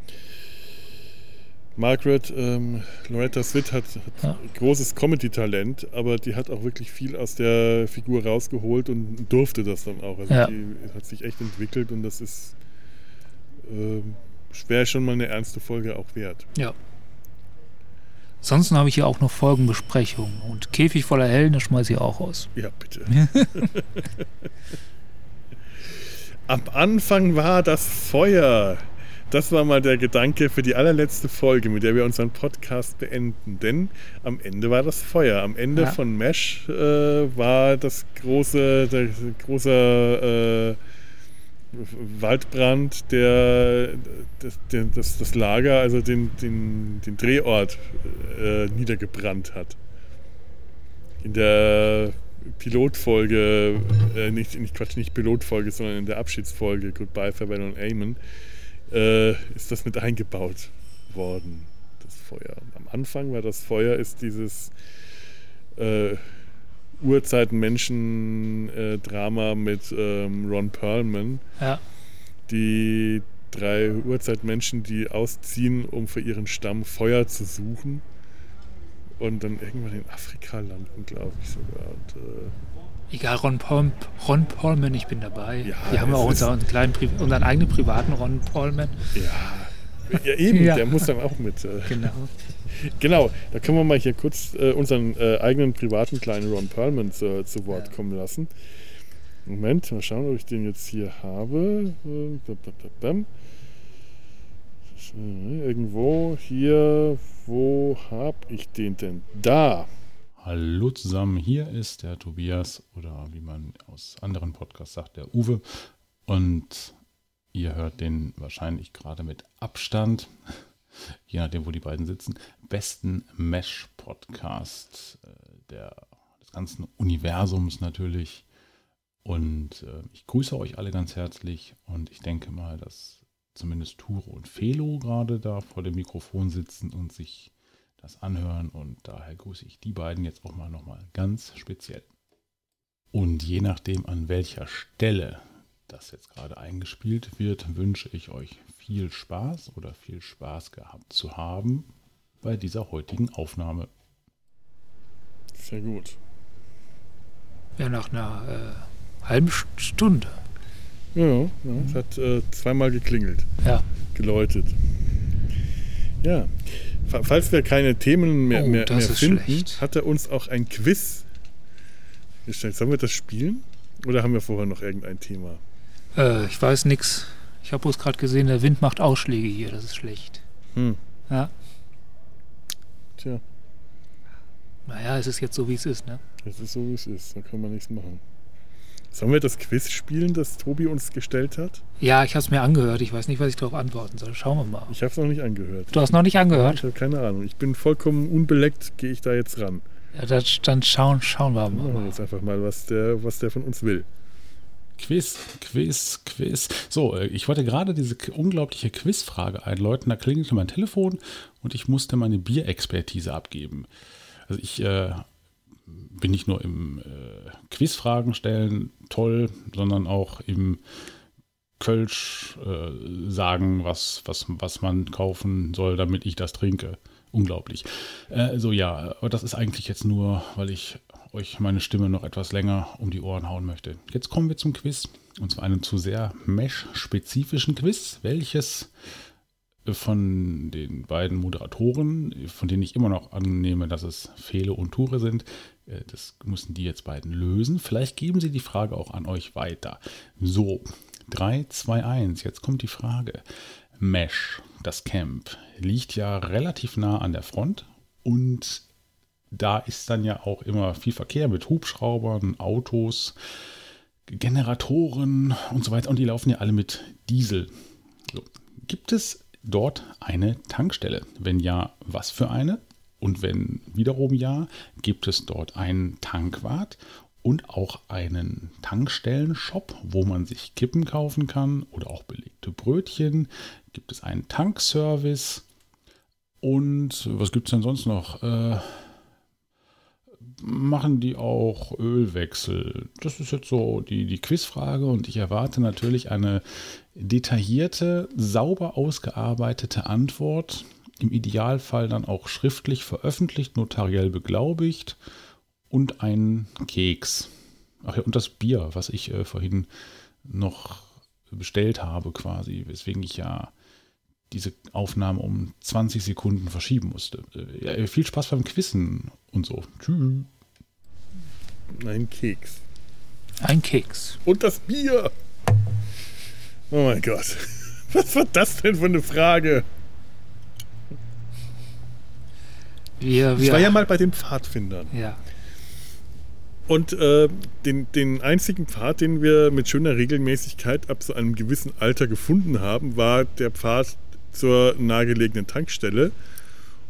Margaret, ähm, Loretta Swit hat, hat Ja. großes Comedy-Talent, aber die hat auch wirklich viel aus der Figur rausgeholt und durfte das dann auch. Also Ja. die hat sich echt entwickelt und das ist ähm, wäre schon mal eine ernste Folge auch wert. Ja. Ansonsten habe ich hier auch noch Folgenbesprechungen. Und Käfig voller Helden, das schmeiße ich auch aus. Ja, bitte. [laughs] Am Anfang war das Feuer. Das war mal der Gedanke für die allerletzte Folge, mit der wir unseren Podcast beenden. Denn am Ende war das Feuer. Am Ende Ja. von Mesh äh, war das große, der große äh, Waldbrand, der das, der, das, das Lager, also den, den, den Drehort äh, niedergebrannt hat. In der Pilotfolge, äh, nicht, nicht Quatsch, nicht Pilotfolge, sondern in der Abschiedsfolge Goodbye, Farewell und Amen, äh, ist das mit eingebaut worden, das Feuer. Am Anfang war das Feuer, ist dieses äh, Urzeitmenschen-Drama mit ähm, Ron Perlman, Ja. die drei Urzeitmenschen, die ausziehen, um für ihren Stamm Feuer zu suchen. Und dann irgendwann in Afrika landen, glaube ich sogar. Und, äh, Egal, Ron, Paul, Ron Paulman, ich bin dabei. Ja, Wir haben auch unseren, kleinen, unseren eigenen privaten Ron Paulman. ja, ja, eben, Ja. der muss dann auch mit. Äh, Genau. [laughs] genau, da können wir mal hier kurz äh, unseren äh, eigenen privaten kleinen Ron Perlman zu, zu Wort Ja. kommen lassen. Moment, mal schauen, ob ich den jetzt hier habe. Äh. So, Irgendwo hier, wo habe ich den denn? Da! Hallo zusammen, hier ist der Tobias oder wie man aus anderen Podcasts sagt, der Uwe. Und ihr hört den wahrscheinlich gerade mit Abstand, [laughs] je nachdem, wo die beiden sitzen, besten Mesh-Podcast äh, des ganzen Universums natürlich. Und äh, ich grüße euch alle ganz herzlich und ich denke mal, dass zumindest Ture und Felo gerade da vor dem Mikrofon sitzen und sich das anhören und daher grüße ich die beiden jetzt auch mal nochmal ganz speziell. Und je nachdem, an welcher Stelle das jetzt gerade eingespielt wird, wünsche ich euch viel Spaß oder viel Spaß gehabt zu haben bei dieser heutigen Aufnahme. Sehr gut. Ja, nach einer äh, halben St- Stunde. Ja, ja es hat äh, zweimal geklingelt. Ja. geläutet. Ja, fa- falls wir keine Themen mehr, Oh, mehr, das mehr ist finden, schlecht. hat er uns auch ein Quiz gestellt. Sollen wir das spielen? Oder haben wir vorher noch irgendein Thema? Äh, ich weiß nix. Ich habe bloß gerade gesehen, der Wind macht Ausschläge hier. Das ist schlecht. Hm. Ja. Tja, Naja, es ist jetzt so, wie es ist, ne? das ist so, wie es ist. Da kann man nichts machen. Sollen wir das Quiz spielen, das Tobi uns gestellt hat? Ja, ich habe es mir angehört. Ich weiß nicht, was ich darauf antworten soll. Schauen wir mal. Ich habe es noch nicht angehört. Du hast noch nicht Ich angehört? habe keine Ahnung. Ich bin vollkommen unbeleckt, gehe ich da jetzt ran. Ja, dann, schauen, schauen wir Machen wir mal. jetzt einfach mal, was der, was der von uns will. Quiz, Quiz, Quiz. So, äh, ich wollte gerade diese unglaubliche Quizfrage einläuten. Da klingelte mein Telefon und ich musste meine Bierexpertise abgeben. Also ich äh, bin nicht nur im äh, Quizfragen stellen toll, sondern auch im Kölsch äh, sagen, was, was, was man kaufen soll, damit ich das trinke. Unglaublich. Äh, so ja, aber das ist eigentlich jetzt nur, weil ich euch meine Stimme noch etwas länger um die Ohren hauen möchte. Jetzt kommen wir zum Quiz. Und zwar einem zu sehr Mesh-spezifischen Quiz, welches von den beiden Moderatoren, von denen ich immer noch annehme, dass es Fele und Ture sind, äh, das müssen die jetzt beiden lösen. Vielleicht geben sie die Frage auch an euch weiter. So, 3, 2, 1. Jetzt kommt die Frage. Mesh, das Camp, liegt ja relativ nah an der Front und da ist dann ja auch immer viel Verkehr mit Hubschraubern, Autos, Generatoren und so weiter. Und die laufen ja alle mit Diesel. So. Gibt es dort eine Tankstelle? Wenn ja, was für eine? Und wenn wiederum ja, gibt es dort einen Tankwart und auch einen Tankstellenshop, wo man sich Kippen kaufen kann oder auch belegte Brötchen? Gibt es einen Tankservice? Und was gibt es denn sonst noch? Äh, machen die auch Ölwechsel? Das ist jetzt so die, die Quizfrage und ich erwarte natürlich eine detaillierte, sauber ausgearbeitete Antwort. Im Idealfall dann auch schriftlich veröffentlicht, notariell beglaubigt und ein Keks. Ach ja, und das Bier, was ich äh, vorhin noch bestellt habe, quasi, weswegen ich ja diese Aufnahme um 20 Sekunden verschieben musste. Äh, ja, viel Spaß beim Quissen und so. Tschüss. Ein Keks. Ein Keks. Und das Bier. Oh mein Gott. [laughs] Was war das denn für eine Frage? Wir, Ich war ja mal bei den Pfadfindern. ja. Und äh, den, den einzigen Pfad, den wir mit schöner Regelmäßigkeit ab so einem gewissen Alter gefunden haben, war der Pfad zur nahegelegenen Tankstelle,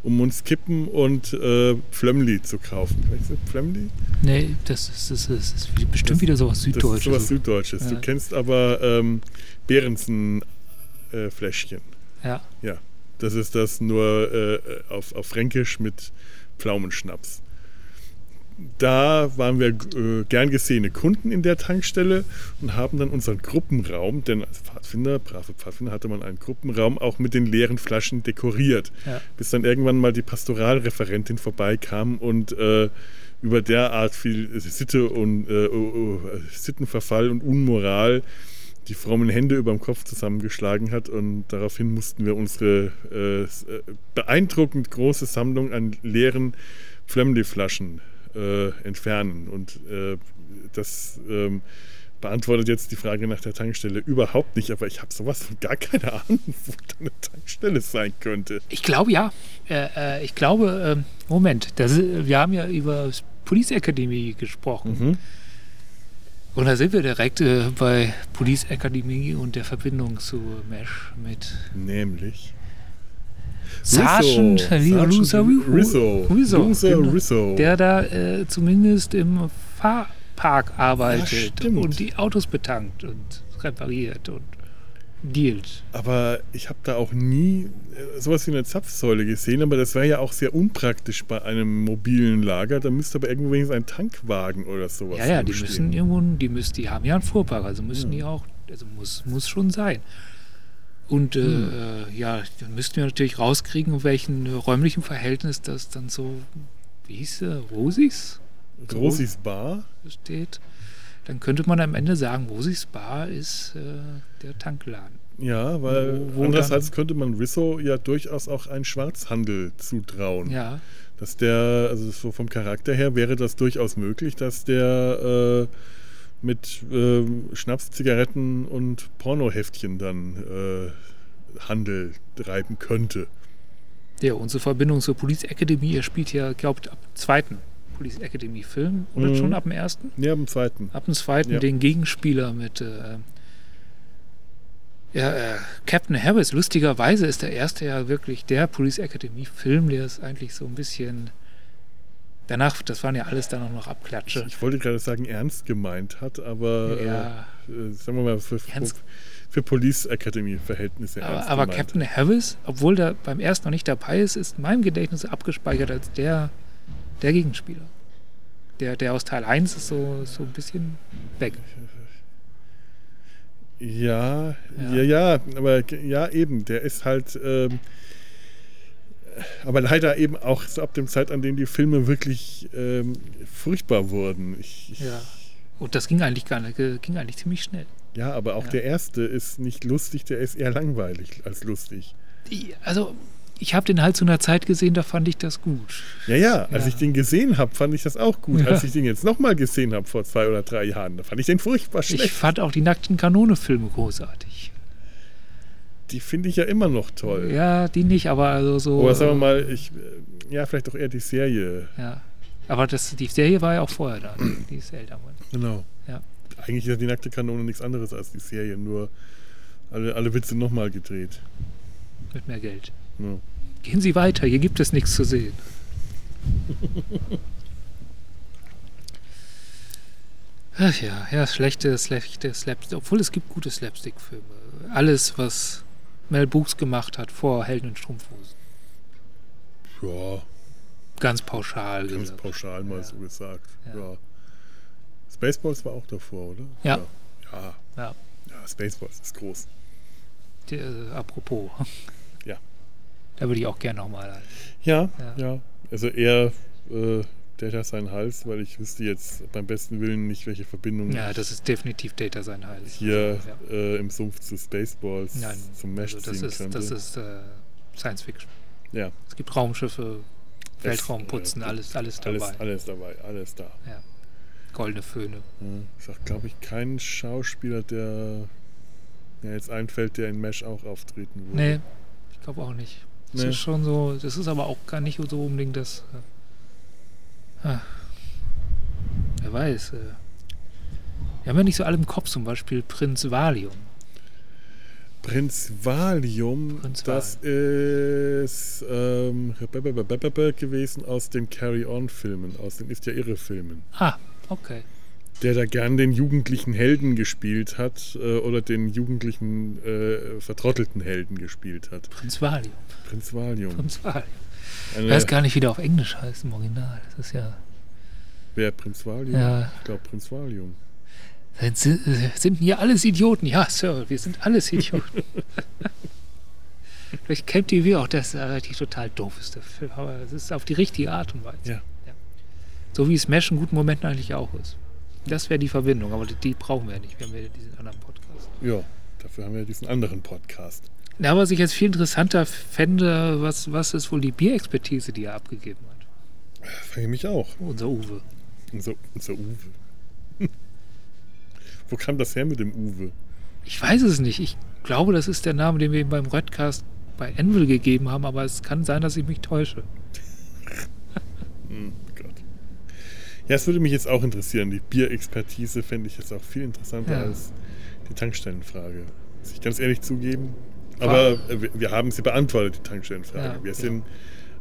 um uns Kippen und äh, Flömmli zu kaufen. Weißt du, Flömmli? Nee, das ist, das ist, das ist bestimmt Das- wieder sowas Das ist Süddeutsches. sowas Süddeutsches. Ja. Du kennst aber ähm, Behrensen-Fläschchen. ja. ja, das ist das nur äh, auf, auf Fränkisch mit Pflaumenschnaps. Da waren wir äh, gern gesehene Kunden in der Tankstelle und haben dann unseren Gruppenraum, denn als Pfadfinder, brave Pfadfinder, hatte man einen Gruppenraum auch mit den leeren Flaschen dekoriert. Ja. Bis dann irgendwann mal die Pastoralreferentin vorbeikam und äh, über derart viel Sitte und äh, oh, oh, Sittenverfall und Unmoral die frommen Hände über dem Kopf zusammengeschlagen hat und daraufhin mussten wir unsere äh, äh, beeindruckend große Sammlung an leeren Flemley-Flaschen äh, entfernen und äh, das ähm, beantwortet jetzt die Frage nach der Tankstelle überhaupt nicht, aber ich habe sowas von gar keine Ahnung, wo da eine Tankstelle sein könnte. Ich glaube ja. Äh, äh, ich glaube, ähm, Moment, das, wir haben ja über Police Academy gesprochen. Mhm. Und da sind wir direkt äh, bei Police Academy und der Verbindung zu Mesh mit Nämlich Sergeant Rizzo, Rizzo. Rizzo, Loser genau. Rizzo. der da äh, zumindest im Fahrpark arbeitet stimmt. und die Autos betankt und repariert und dealt. Aber ich habe da auch nie äh, sowas wie eine Zapfsäule gesehen, aber das wäre ja auch sehr unpraktisch bei einem mobilen Lager. Da müsste aber irgendwo wenigstens ein Tankwagen oder sowas Ja, ja, die müssen irgendwo, die müssen, die haben ja einen Fuhrpark, also müssen die auch, also muss, muss schon sein. Und äh, Hm. äh, ja, dann müssten wir natürlich rauskriegen, in welchem räumlichen Verhältnis das dann so, wie hieß er, Rosis Rosis Bar. steht. Dann könnte man am Ende sagen, Rosis Bar ist äh, der Tankladen. Ja, weil Wo- wo andererseits könnte man Rizzo ja durchaus auch einen Schwarzhandel zutrauen. Ja, Dass der, also so vom Charakter her wäre das durchaus möglich, dass der äh, mit ähm, Schnaps, Zigaretten und Pornoheftchen dann äh, Handel treiben könnte. ja, unsere Verbindung zur Police Academy, er spielt ja, glaubt, ab dem zweiten Police Academy Film oder Mhm. schon ab dem ersten? Ja, am zweiten. Ab dem zweiten Ja. den Gegenspieler mit äh, ja, äh, Captain Harris. Lustigerweise ist der erste ja wirklich der Police Academy Film, der ist eigentlich so ein bisschen danach, das waren ja alles dann auch noch Abklatsche. Ich wollte gerade sagen, ernst gemeint hat, aber Ja. äh, äh, sagen wir mal, für, Ernst- für Police Academy Verhältnisse Aber, ernst aber gemeint. Captain Harris, obwohl der beim ersten noch nicht dabei ist, ist in meinem Gedächtnis abgespeichert als der, der Gegenspieler. Der, der aus Teil 1 ist so, so ein bisschen weg. Ja, Ja. ja, ja, aber ja, eben, der ist halt, ähm, aber leider eben auch so ab dem Zeit, an dem die Filme wirklich ähm, furchtbar wurden. Ich, ich, Ja. Und das ging eigentlich gar nicht, ging eigentlich ziemlich schnell. ja, aber auch Ja. der erste ist nicht lustig, der ist eher langweilig als lustig. Also, ich habe den halt zu einer Zeit gesehen, da fand ich das gut. Ja, ja, als Ja. ich den gesehen habe, fand ich das auch gut. Ja. Als ich den jetzt nochmal gesehen habe vor zwei oder drei Jahren, da fand ich den furchtbar Ich schlecht. fand auch die nackten Kanone-Filme großartig. Die finde ich ja immer noch toll. Ja, die nicht, aber also so. Aber sagen wir äh, mal, ich, äh, ja, vielleicht auch eher die Serie. Ja. Aber das, die Serie war ja auch vorher da. Die ist älter. Genau. Ja. Eigentlich ist ja die nackte Kanone nichts anderes als die Serie, nur alle, alle Witze nochmal gedreht. Mit mehr Geld. Ja. Gehen Sie weiter, hier gibt es nichts zu sehen. Ach ja, ja, schlechte, schlechte Slapstick. Obwohl es gibt gute Slapstick-Filme. Alles, was Mel Brooks gemacht hat vor Helden und Strumpfhosen. Ja, Ganz pauschal. ganz gesagt. pauschal mal Ja. so gesagt. Ja. Ja. Spaceballs war auch davor, oder? Ja. Ja, Ja. ja Spaceballs ist groß. Die, äh, apropos. Ja. Da würde ich auch gerne nochmal. Ja, Ja. ja. Also eher äh, Data sein Hals, weil ich wüsste jetzt beim besten Willen nicht, welche Verbindung Ja, das ist definitiv Data sein Heil. hier Also, ja. äh, im Sumpf zu Spaceballs Nein, zum Mesh also das ziehen ist, könnte. das ist äh, Science Fiction. ja, Es gibt Raumschiffe, Es, Weltraumputzen, äh, alles, alles dabei. alles, alles dabei, alles da. Ja. Goldene Föhne. Ja, ich sag, glaube ich, keinen Schauspieler, der mir jetzt einfällt, der in Mesh auch auftreten würde. Nee, ich glaube auch nicht. Das Nee. ist schon so, das ist aber auch gar nicht so unbedingt das. Ah, wer weiß. Äh, wir haben ja nicht so alle im Kopf, zum Beispiel Prinz Valium. Prinz Valium, Prinz das ist ähm, gewesen aus den Carry-On-Filmen, aus den Ist ja Irre-Filmen. Ah, okay. Der da gern den jugendlichen Helden gespielt hat äh, oder den jugendlichen äh, vertrottelten Helden gespielt hat. Prinz Valium. Prinz Valium. Prinz Valium. Ich Eine, weiß gar nicht, wie der auf Englisch heißt im Original. Das ist ja. wer Prinz Valium? Ja. Ich glaube Prinz Valium. Sind, sind hier alles Idioten? Ja, Sir, wir sind alles Idioten. [laughs] Vielleicht kennt ihr wie auch das äh, eigentlich total doof ist, der Film, aber es ist auf die richtige Art und Weise. Ja. So wie Smash in guten Momenten eigentlich auch ist. Das wäre die Verbindung, aber die, brauchen wir ja nicht. Wir haben ja diesen anderen Podcast. Ja, dafür haben wir diesen anderen Podcast. Ja, was ich jetzt viel interessanter fände, was, was ist wohl die Bierexpertise, die er abgegeben hat? Fange ich mich auch. Unser Uwe. Unser, unser Uwe. Wo kam das her mit dem Uwe? Ich weiß es nicht. Ich glaube, das ist der Name, den wir ihm beim Redcast bei Envil gegeben haben, aber es kann sein, dass ich mich täusche. Hm, Gott. Ja, es würde mich jetzt auch interessieren. Die Bierexpertise fände ich jetzt auch viel interessanter Ja. als die Tankstellenfrage. Muss ich ganz ehrlich zugeben. Aber äh, wir, haben sie beantwortet, die Tankstellenfrage. Ja, wir sind,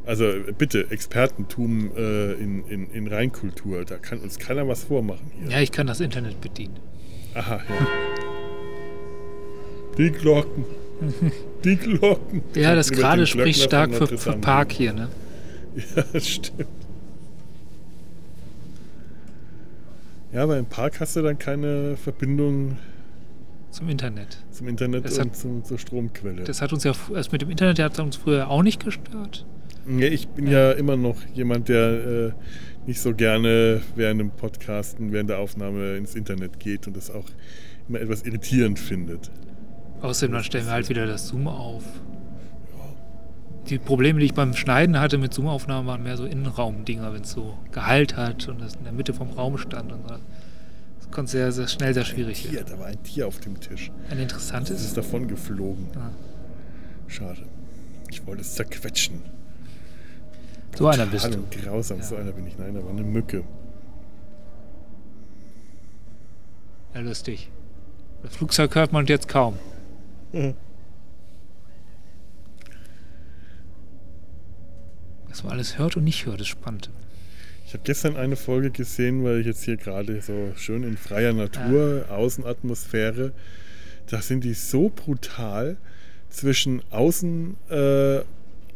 also bitte, Expertentum äh, in, in, in Reinkultur. Da kann uns keiner was vormachen hier. Ja, ich kann das Internet bedienen. Aha, ja. Die Glocken. Die Glocken. Ja, das gerade spricht stark für, für. Park hier, ne? Ja, das [laughs] stimmt. Ja, aber im Park hast du dann keine Verbindung Zum Internet. zum Internet Das und hat- zum, zur Stromquelle. Das hat uns ja, erst mit dem Internet, der hat uns früher auch nicht gestört. ja, ich bin ja immer noch jemand, der äh, nicht so gerne während dem Podcasten, während der Aufnahme ins Internet geht und das auch immer etwas irritierend findet. Außerdem dann stellen wir halt wieder das Zoom auf. Die Probleme, die ich beim Schneiden hatte mit Zoom-Aufnahmen, waren mehr so Innenraumdinger, wenn es so Gehalt hat und das in der Mitte vom Raum stand und so. Das konnte sehr, sehr schnell sehr schwierig werden. da war ein Tier auf dem Tisch. Ein interessantes. ist davon geflogen. Ah. Schade. Ich wollte es zerquetschen. So einer bist du. und grausam, Ja. so einer bin ich. Nein, da war eine Mücke. Ja, lustig. Das Flugzeug hört man jetzt kaum. Was man alles hört und nicht hört, ist spannend. Ich habe gestern eine Folge gesehen, weil ich jetzt hier gerade so schön in freier Natur, Außenatmosphäre, da sind die so brutal zwischen außen äh,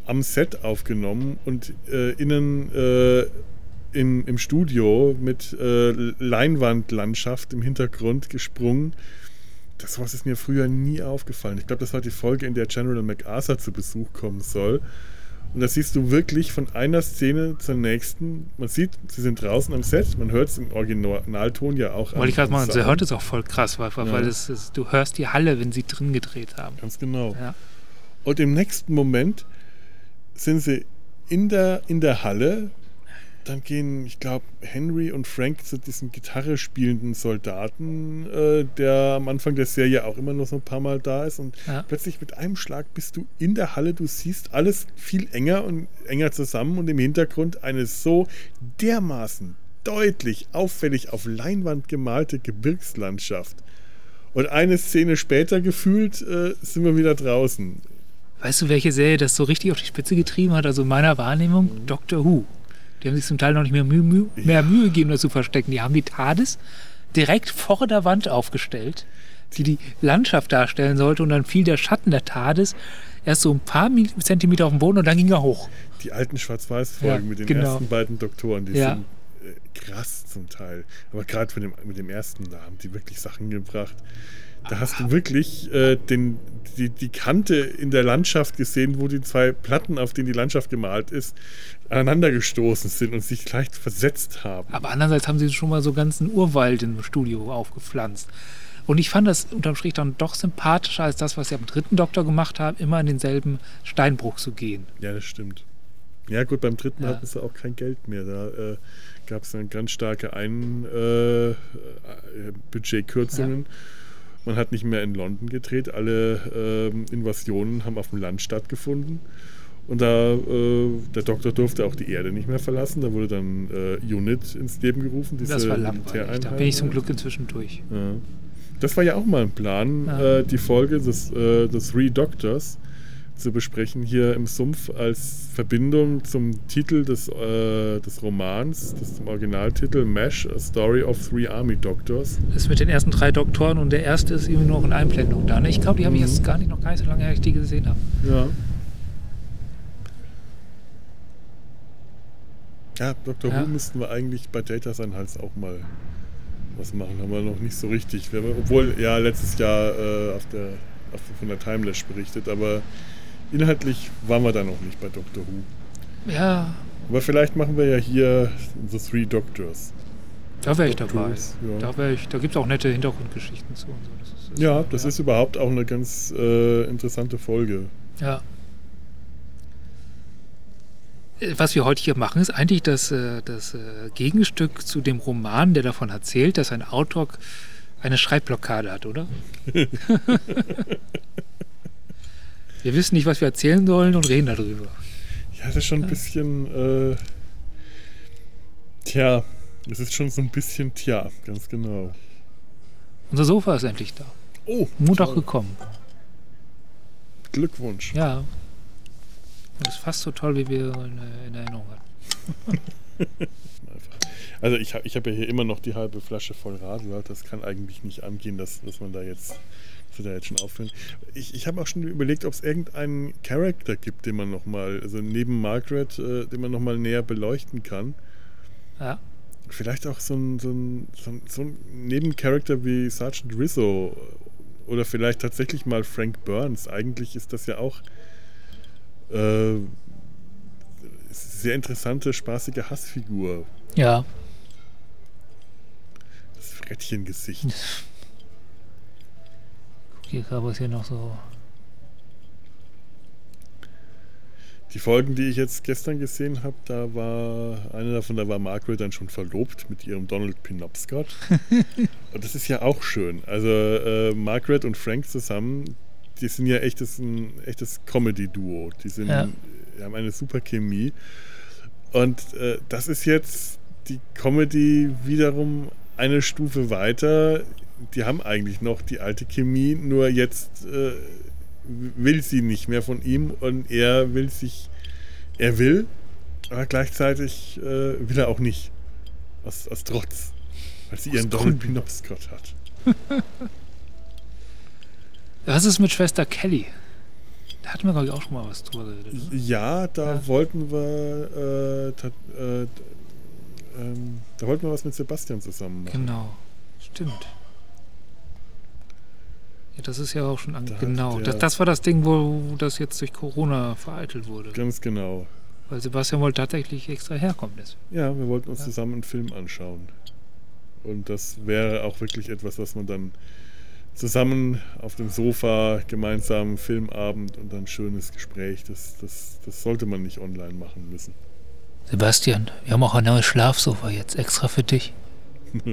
am Set aufgenommen und äh, innen äh, im, im Studio mit äh, Leinwandlandschaft im Hintergrund gesprungen. Das was ist mir früher nie aufgefallen. Ich glaube, das war die Folge, in der General MacArthur zu Besuch kommen soll. Und da siehst du wirklich von einer Szene zur nächsten. Man sieht, sie sind draußen am Set. Man hört es im Originalton ja auch Wollte ich gerade machen, sie hört es auch voll krass, weil, weil Ja. es, es, du hörst die Halle, wenn sie drin gedreht haben. Ganz genau. Ja. Und im nächsten Moment sind sie in der, in der Halle. Dann gehen, ich glaube, Henry und Frank zu diesem Gitarre spielenden Soldaten, äh, der am Anfang der Serie auch immer noch so ein paar Mal da ist. Und Ja. plötzlich mit einem Schlag bist du in der Halle. Du siehst alles viel enger und enger zusammen und im Hintergrund eine so dermaßen deutlich, auffällig auf Leinwand gemalte Gebirgslandschaft. Und eine Szene später gefühlt äh, sind wir wieder draußen. Weißt du, welche Serie das so richtig auf die Spitze getrieben hat? Also in meiner Wahrnehmung, Mhm. Doctor Who. Die haben sich zum Teil noch nicht mehr Mühe, Mühe, mehr Mühe gegeben, das zu verstecken. Die haben die TARDIS direkt vor der Wand aufgestellt, die die Landschaft darstellen sollte und dann fiel der Schatten der TARDIS erst so ein paar Zentimeter auf dem Boden und dann ging er hoch. Die alten Schwarz-Weiß-Folgen Ja, mit den genau. ersten beiden Doktoren, die Ja. sind äh, krass zum Teil. Aber gerade mit dem, mit dem ersten, da haben die wirklich Sachen gebracht. Da hast du wirklich äh, den, die, die Kante in der Landschaft gesehen, wo die zwei Platten, auf denen die Landschaft gemalt ist, aneinander gestoßen sind und sich leicht versetzt haben. Aber andererseits haben sie schon mal so ganzen Urwald im Studio aufgepflanzt. Und ich fand das unterm Strich dann doch sympathischer als das, was sie am dritten Doktor gemacht haben, immer in denselben Steinbruch zu gehen. Ja, das stimmt. Ja, gut, beim dritten Ja. hatten sie auch kein Geld mehr. Da äh, gab es dann ganz starke Ein äh, äh, Budgetkürzungen. Man hat nicht mehr in London gedreht. Alle ähm, Invasionen haben auf dem Land stattgefunden. Und da, äh, der Doktor durfte auch die Erde nicht mehr verlassen. Da wurde dann äh, Unit ins Leben gerufen. Das war langweilig. Da bin ich zum Glück inzwischen durch. Ja. Das war ja auch mal ein Plan, Ja. äh, die Folge des, äh, des Three Doctors zu besprechen hier im Sumpf als Verbindung zum Titel des, äh, des Romans, das zum Originaltitel MASH, A Story of Three Army Doctors. Das ist mit den ersten drei Doktoren und der erste ist irgendwie noch in Einblendung da. ne? Ich glaube, die habe ich jetzt gar nicht noch gar nicht so lange, her, ich die gesehen habe. Ja. Ja, Dr. Ja. Who müssten wir eigentlich bei Data sein Hals auch mal was machen. Haben wir noch nicht so richtig. Obwohl, ja, letztes Jahr äh, auf der, auf, von der Timelash berichtet, aber inhaltlich waren wir da noch nicht bei Dr. Who. Ja, Aber vielleicht machen wir ja hier The Three Doctors. da wäre ich dabei. Ja. Da, wär ich, da gibt es auch nette Hintergrundgeschichten zu und so. Das ist, das Ja, das ist überhaupt auch eine ganz äh, interessante Folge. Ja. Was wir heute hier machen, ist eigentlich das, äh, das äh, Gegenstück zu dem Roman, der davon erzählt, dass ein Autor eine Schreibblockade hat, oder? [laughs] wir wissen nicht, was wir erzählen sollen und reden darüber. Ja, das ist schon ein bisschen. Äh, tja, es ist schon so ein bisschen tja, ganz genau. Unser Sofa ist endlich da. Oh, Montag toll. gekommen. Glückwunsch. Ja. Und ist fast so toll, wie wir in, in Erinnerung hatten. [laughs] Also ich habe ich hab ja hier immer noch die halbe Flasche voll Radler. Das kann eigentlich nicht angehen, dass, dass man da jetzt, dass wir da jetzt schon aufhören. Ich, ich habe auch schon überlegt, ob es irgendeinen Charakter gibt, den man nochmal, also neben Margaret, äh, den man nochmal näher beleuchten kann. Ja. Vielleicht auch so ein, so ein, so ein, so ein Nebencharakter wie Sergeant Rizzo oder vielleicht tatsächlich mal Frank Burns. Eigentlich ist das ja auch äh, sehr interessante, spaßige Hassfigur. Ja. Das Frettchengesicht. Guck hier gerade, was hier noch so. Die Folgen, die ich jetzt gestern gesehen habe, da war eine davon, da war Margaret dann schon verlobt mit ihrem Donald Penobscot. [laughs] und das ist ja auch schön. Also äh, Margaret und Frank zusammen, die sind ja echtes, ein echtes Comedy-Duo. Die, sind, Ja. die haben eine super Chemie. Und äh, das ist jetzt die Comedy wiederum eine Stufe weiter. Die haben eigentlich noch die alte Chemie, nur jetzt äh, will sie nicht mehr von ihm und er will sich, er will, aber gleichzeitig äh, will er auch nicht. Aus, aus Trotz. Weil sie ihren Aus Donald. Penobscot hat. [laughs] Was ist mit Schwester Kelly? Da hatten wir, glaube ich, auch schon mal was drüber geredet. ne? Ja, da Ja. wollten wir äh, äh, ähm, da wollten wir was mit Sebastian zusammen machen. Genau. Stimmt. Ja, das ist ja auch schon. Da Genau. Das, das war das Ding, wo das jetzt durch Corona vereitelt wurde. Ganz genau. Weil Sebastian wollte tatsächlich extra herkommen. Deswegen. Ja, wir wollten uns Ja. zusammen einen Film anschauen. Und das wäre auch wirklich etwas, was man dann zusammen auf dem Sofa, gemeinsam Filmabend und dann schönes Gespräch, das, das, das sollte man nicht online machen müssen. Sebastian, wir haben auch ein neues Schlafsofa jetzt extra für dich. [laughs]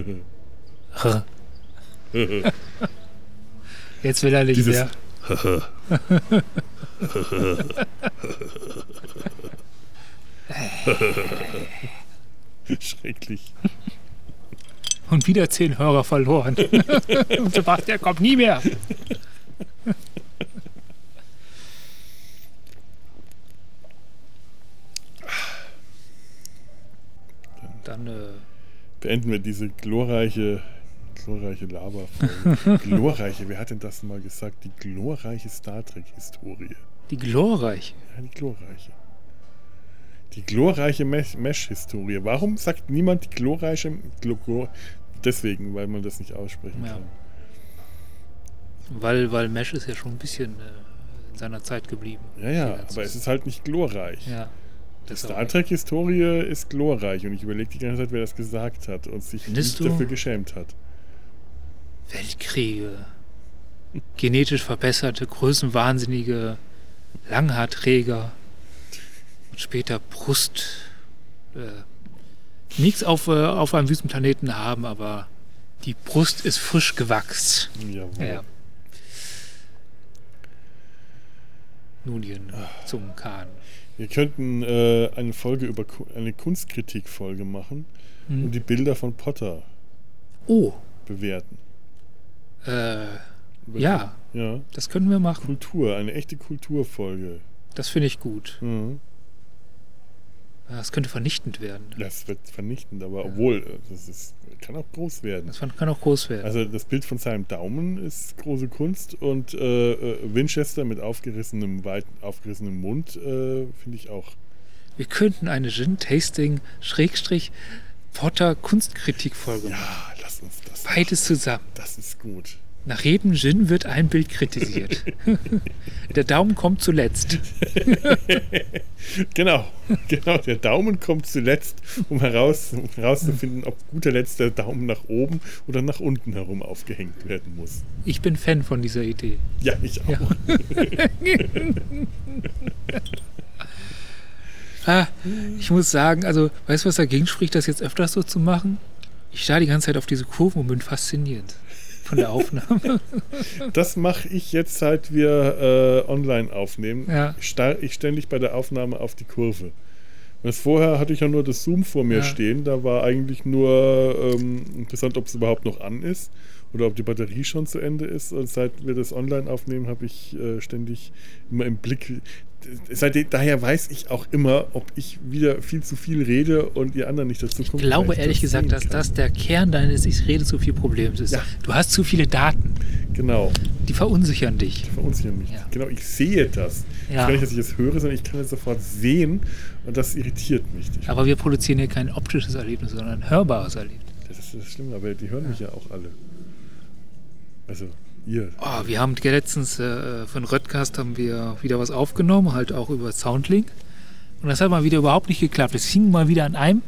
Jetzt will er nicht Dieses- mehr. [laughs] Schrecklich. Und wieder zehn Hörer verloren. [laughs] Und Sebastian kommt nie mehr. Dann, äh, Beenden wir diese glorreiche, glorreiche Lava-Folge. [laughs] glorreiche, wer hat denn das mal gesagt? Die glorreiche Star Trek-Historie. Die glorreiche. Ja, die glorreiche. Die glorreiche Mesh- Mesh-Historie. Warum sagt niemand die glorreiche. Glo Glor Deswegen, weil man das nicht aussprechen Ja. kann. Weil, weil Mesh ist ja schon ein bisschen äh, in seiner Zeit geblieben. Ja, ja, aber es ist halt nicht glorreich. Ja. Die Star Trek-Historie ist glorreich und ich überlege die ganze Zeit, wer das gesagt hat und sich nicht dafür geschämt hat. Weltkriege, genetisch verbesserte, größenwahnsinnige Langhaarträger und später Brust. Äh, nichts auf, äh, auf einem Wüstenplaneten haben, aber die Brust ist frisch gewachst. Jawohl. Ja. Nunien zum Kahn. Wir könnten äh, eine Folge über eine Kunstkritik-Folge machen Hm. und die Bilder von Potter Oh, bewerten. äh, ja, Ja. das können wir machen. Kultur, eine echte Kulturfolge. Das finde ich gut. Mhm. Das könnte vernichtend werden. Das wird vernichtend, aber obwohl, äh, das ist, kann auch groß werden. Das kann auch groß werden. Also das Bild von seinem Daumen ist große Kunst und äh, äh, Winchester mit aufgerissenem, weit, aufgerissenem Mund äh, finde ich auch. Wir könnten eine Gin-Tasting Schrägstrich Potter Kunstkritik-Folge machen. Ja, lass uns das. Beides zusammen. Das ist gut. Nach jedem Gin wird ein Bild kritisiert. [laughs] Der Daumen kommt zuletzt. [laughs] Genau, genau. Der Daumen kommt zuletzt, um heraus, um herauszufinden, ob guter Letzt der Daumen nach oben oder nach unten herum aufgehängt werden muss. Ich bin Fan von dieser Idee. Ja, ich auch. Ja. [laughs] Ah, ich muss sagen, also, weißt du, was dagegen spricht, das jetzt öfters so zu machen? Ich starre die ganze Zeit auf diese Kurven und bin fasziniert von der Aufnahme. [laughs] Das mache ich jetzt, seit wir äh, online aufnehmen. Ja. Ich starre ich ständig bei der Aufnahme auf die Kurve. Und vorher hatte ich ja nur das Zoom vor mir Ja. stehen. Da war eigentlich nur ähm, interessant, ob es überhaupt noch an ist oder ob die Batterie schon zu Ende ist. Und seit wir das online aufnehmen, habe ich äh, ständig immer im Blick. Seitdem, daher weiß ich auch immer, ob ich wieder viel zu viel rede und ihr anderen nicht dazu Ich kommt. glaube ich ehrlich das gesagt, dass kann. das der Kern deines Ich rede zu viel Problems ist. Ja. Du hast zu viele Daten, Genau. die verunsichern dich. verunsichern mich. Ja. Genau, ich sehe das. Ja. Gar nicht, dass ich es höre, sondern ich kann es sofort sehen und das irritiert mich. Ich, Aber wir produzieren hier kein optisches Erlebnis, sondern ein hörbares Erlebnis. das ist das stimmt, aber die hören mich ja auch alle. Also, ihr. Oh, wir haben letztens äh, für den Röttcast haben wir wieder was aufgenommen, halt auch über Soundlink. Und das hat mal wieder überhaupt nicht geklappt. Es hing mal wieder an einem.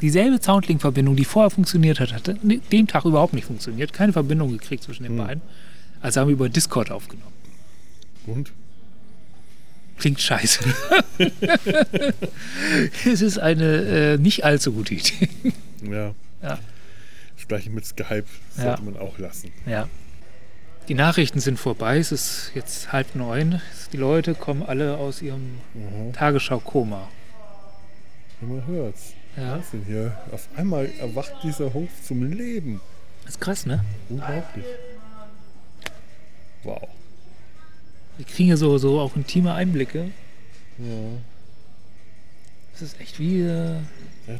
Dieselbe Soundlink-Verbindung, die vorher funktioniert hat, hat dem Tag überhaupt nicht funktioniert. Keine Verbindung gekriegt zwischen den Hm. beiden. Also haben wir über Discord aufgenommen. Und? Klingt scheiße. [laughs] es ist eine äh, nicht allzu gute Idee. Ja. Ja. Das gleiche mit Skype Ja. sollte man auch lassen. Ja. Die Nachrichten sind vorbei. Es ist jetzt halb neun. Die Leute kommen alle aus ihrem Mhm. Tagesschau-Koma. Man hört's. Ja. Was denn hier? Auf einmal erwacht dieser Hof zum Leben. Das ist krass, ne? Unglaublich. Wow. Wir kriegen ja so, so auch intime Einblicke. Ja. Das ist echt wie. Äh,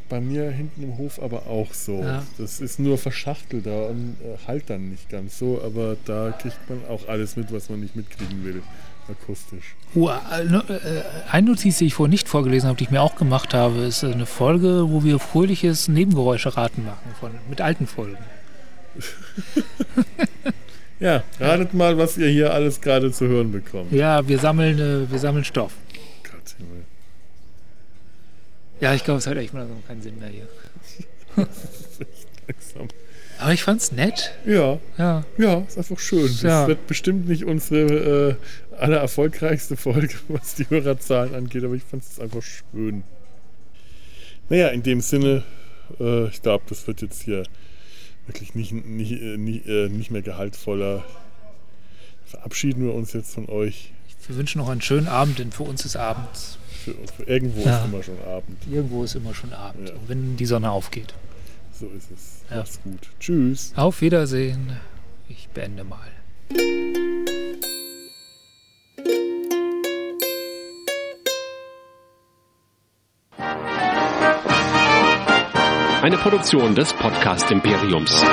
bei mir hinten im Hof aber auch so. Ja. Das ist nur verschachtelt da und äh, halt dann nicht ganz so, aber da kriegt man auch alles mit, was man nicht mitkriegen will. Akustisch. oh, eine Notiz, die ich vorher nicht vorgelesen habe, die ich mir auch gemacht habe, ist eine Folge, wo wir fröhliches Nebengeräuscheraten machen von, mit alten Folgen. [laughs] Ja, ratet mal, was ihr hier alles gerade zu hören bekommt. Ja, wir sammeln, äh, wir sammeln Stoff. Gott, Himmel. Ja, ich glaube, es hat echt mal so keinen Sinn mehr hier. Langsam. Aber ich fand's nett. Ja, Ja. ja, ist einfach schön. Das Ja. wird bestimmt nicht unsere äh, allererfolgreichste Folge, [laughs] was die Hörerzahlen angeht, aber ich fand es einfach schön. Naja, in dem Sinne, äh, ich glaube, das wird jetzt hier wirklich nicht, nicht, äh, nicht, äh, nicht mehr gehaltvoller. Verabschieden wir uns jetzt von euch. Wir wünschen noch einen schönen Abend, denn für uns ist abends. Für, für irgendwo Ja. ist immer schon Abend. Irgendwo ist immer schon Abend, Ja. wenn die Sonne aufgeht. So ist es. Ja. Macht's gut. Tschüss. Auf Wiedersehen. Ich beende mal. Eine Produktion des Podcast Imperiums.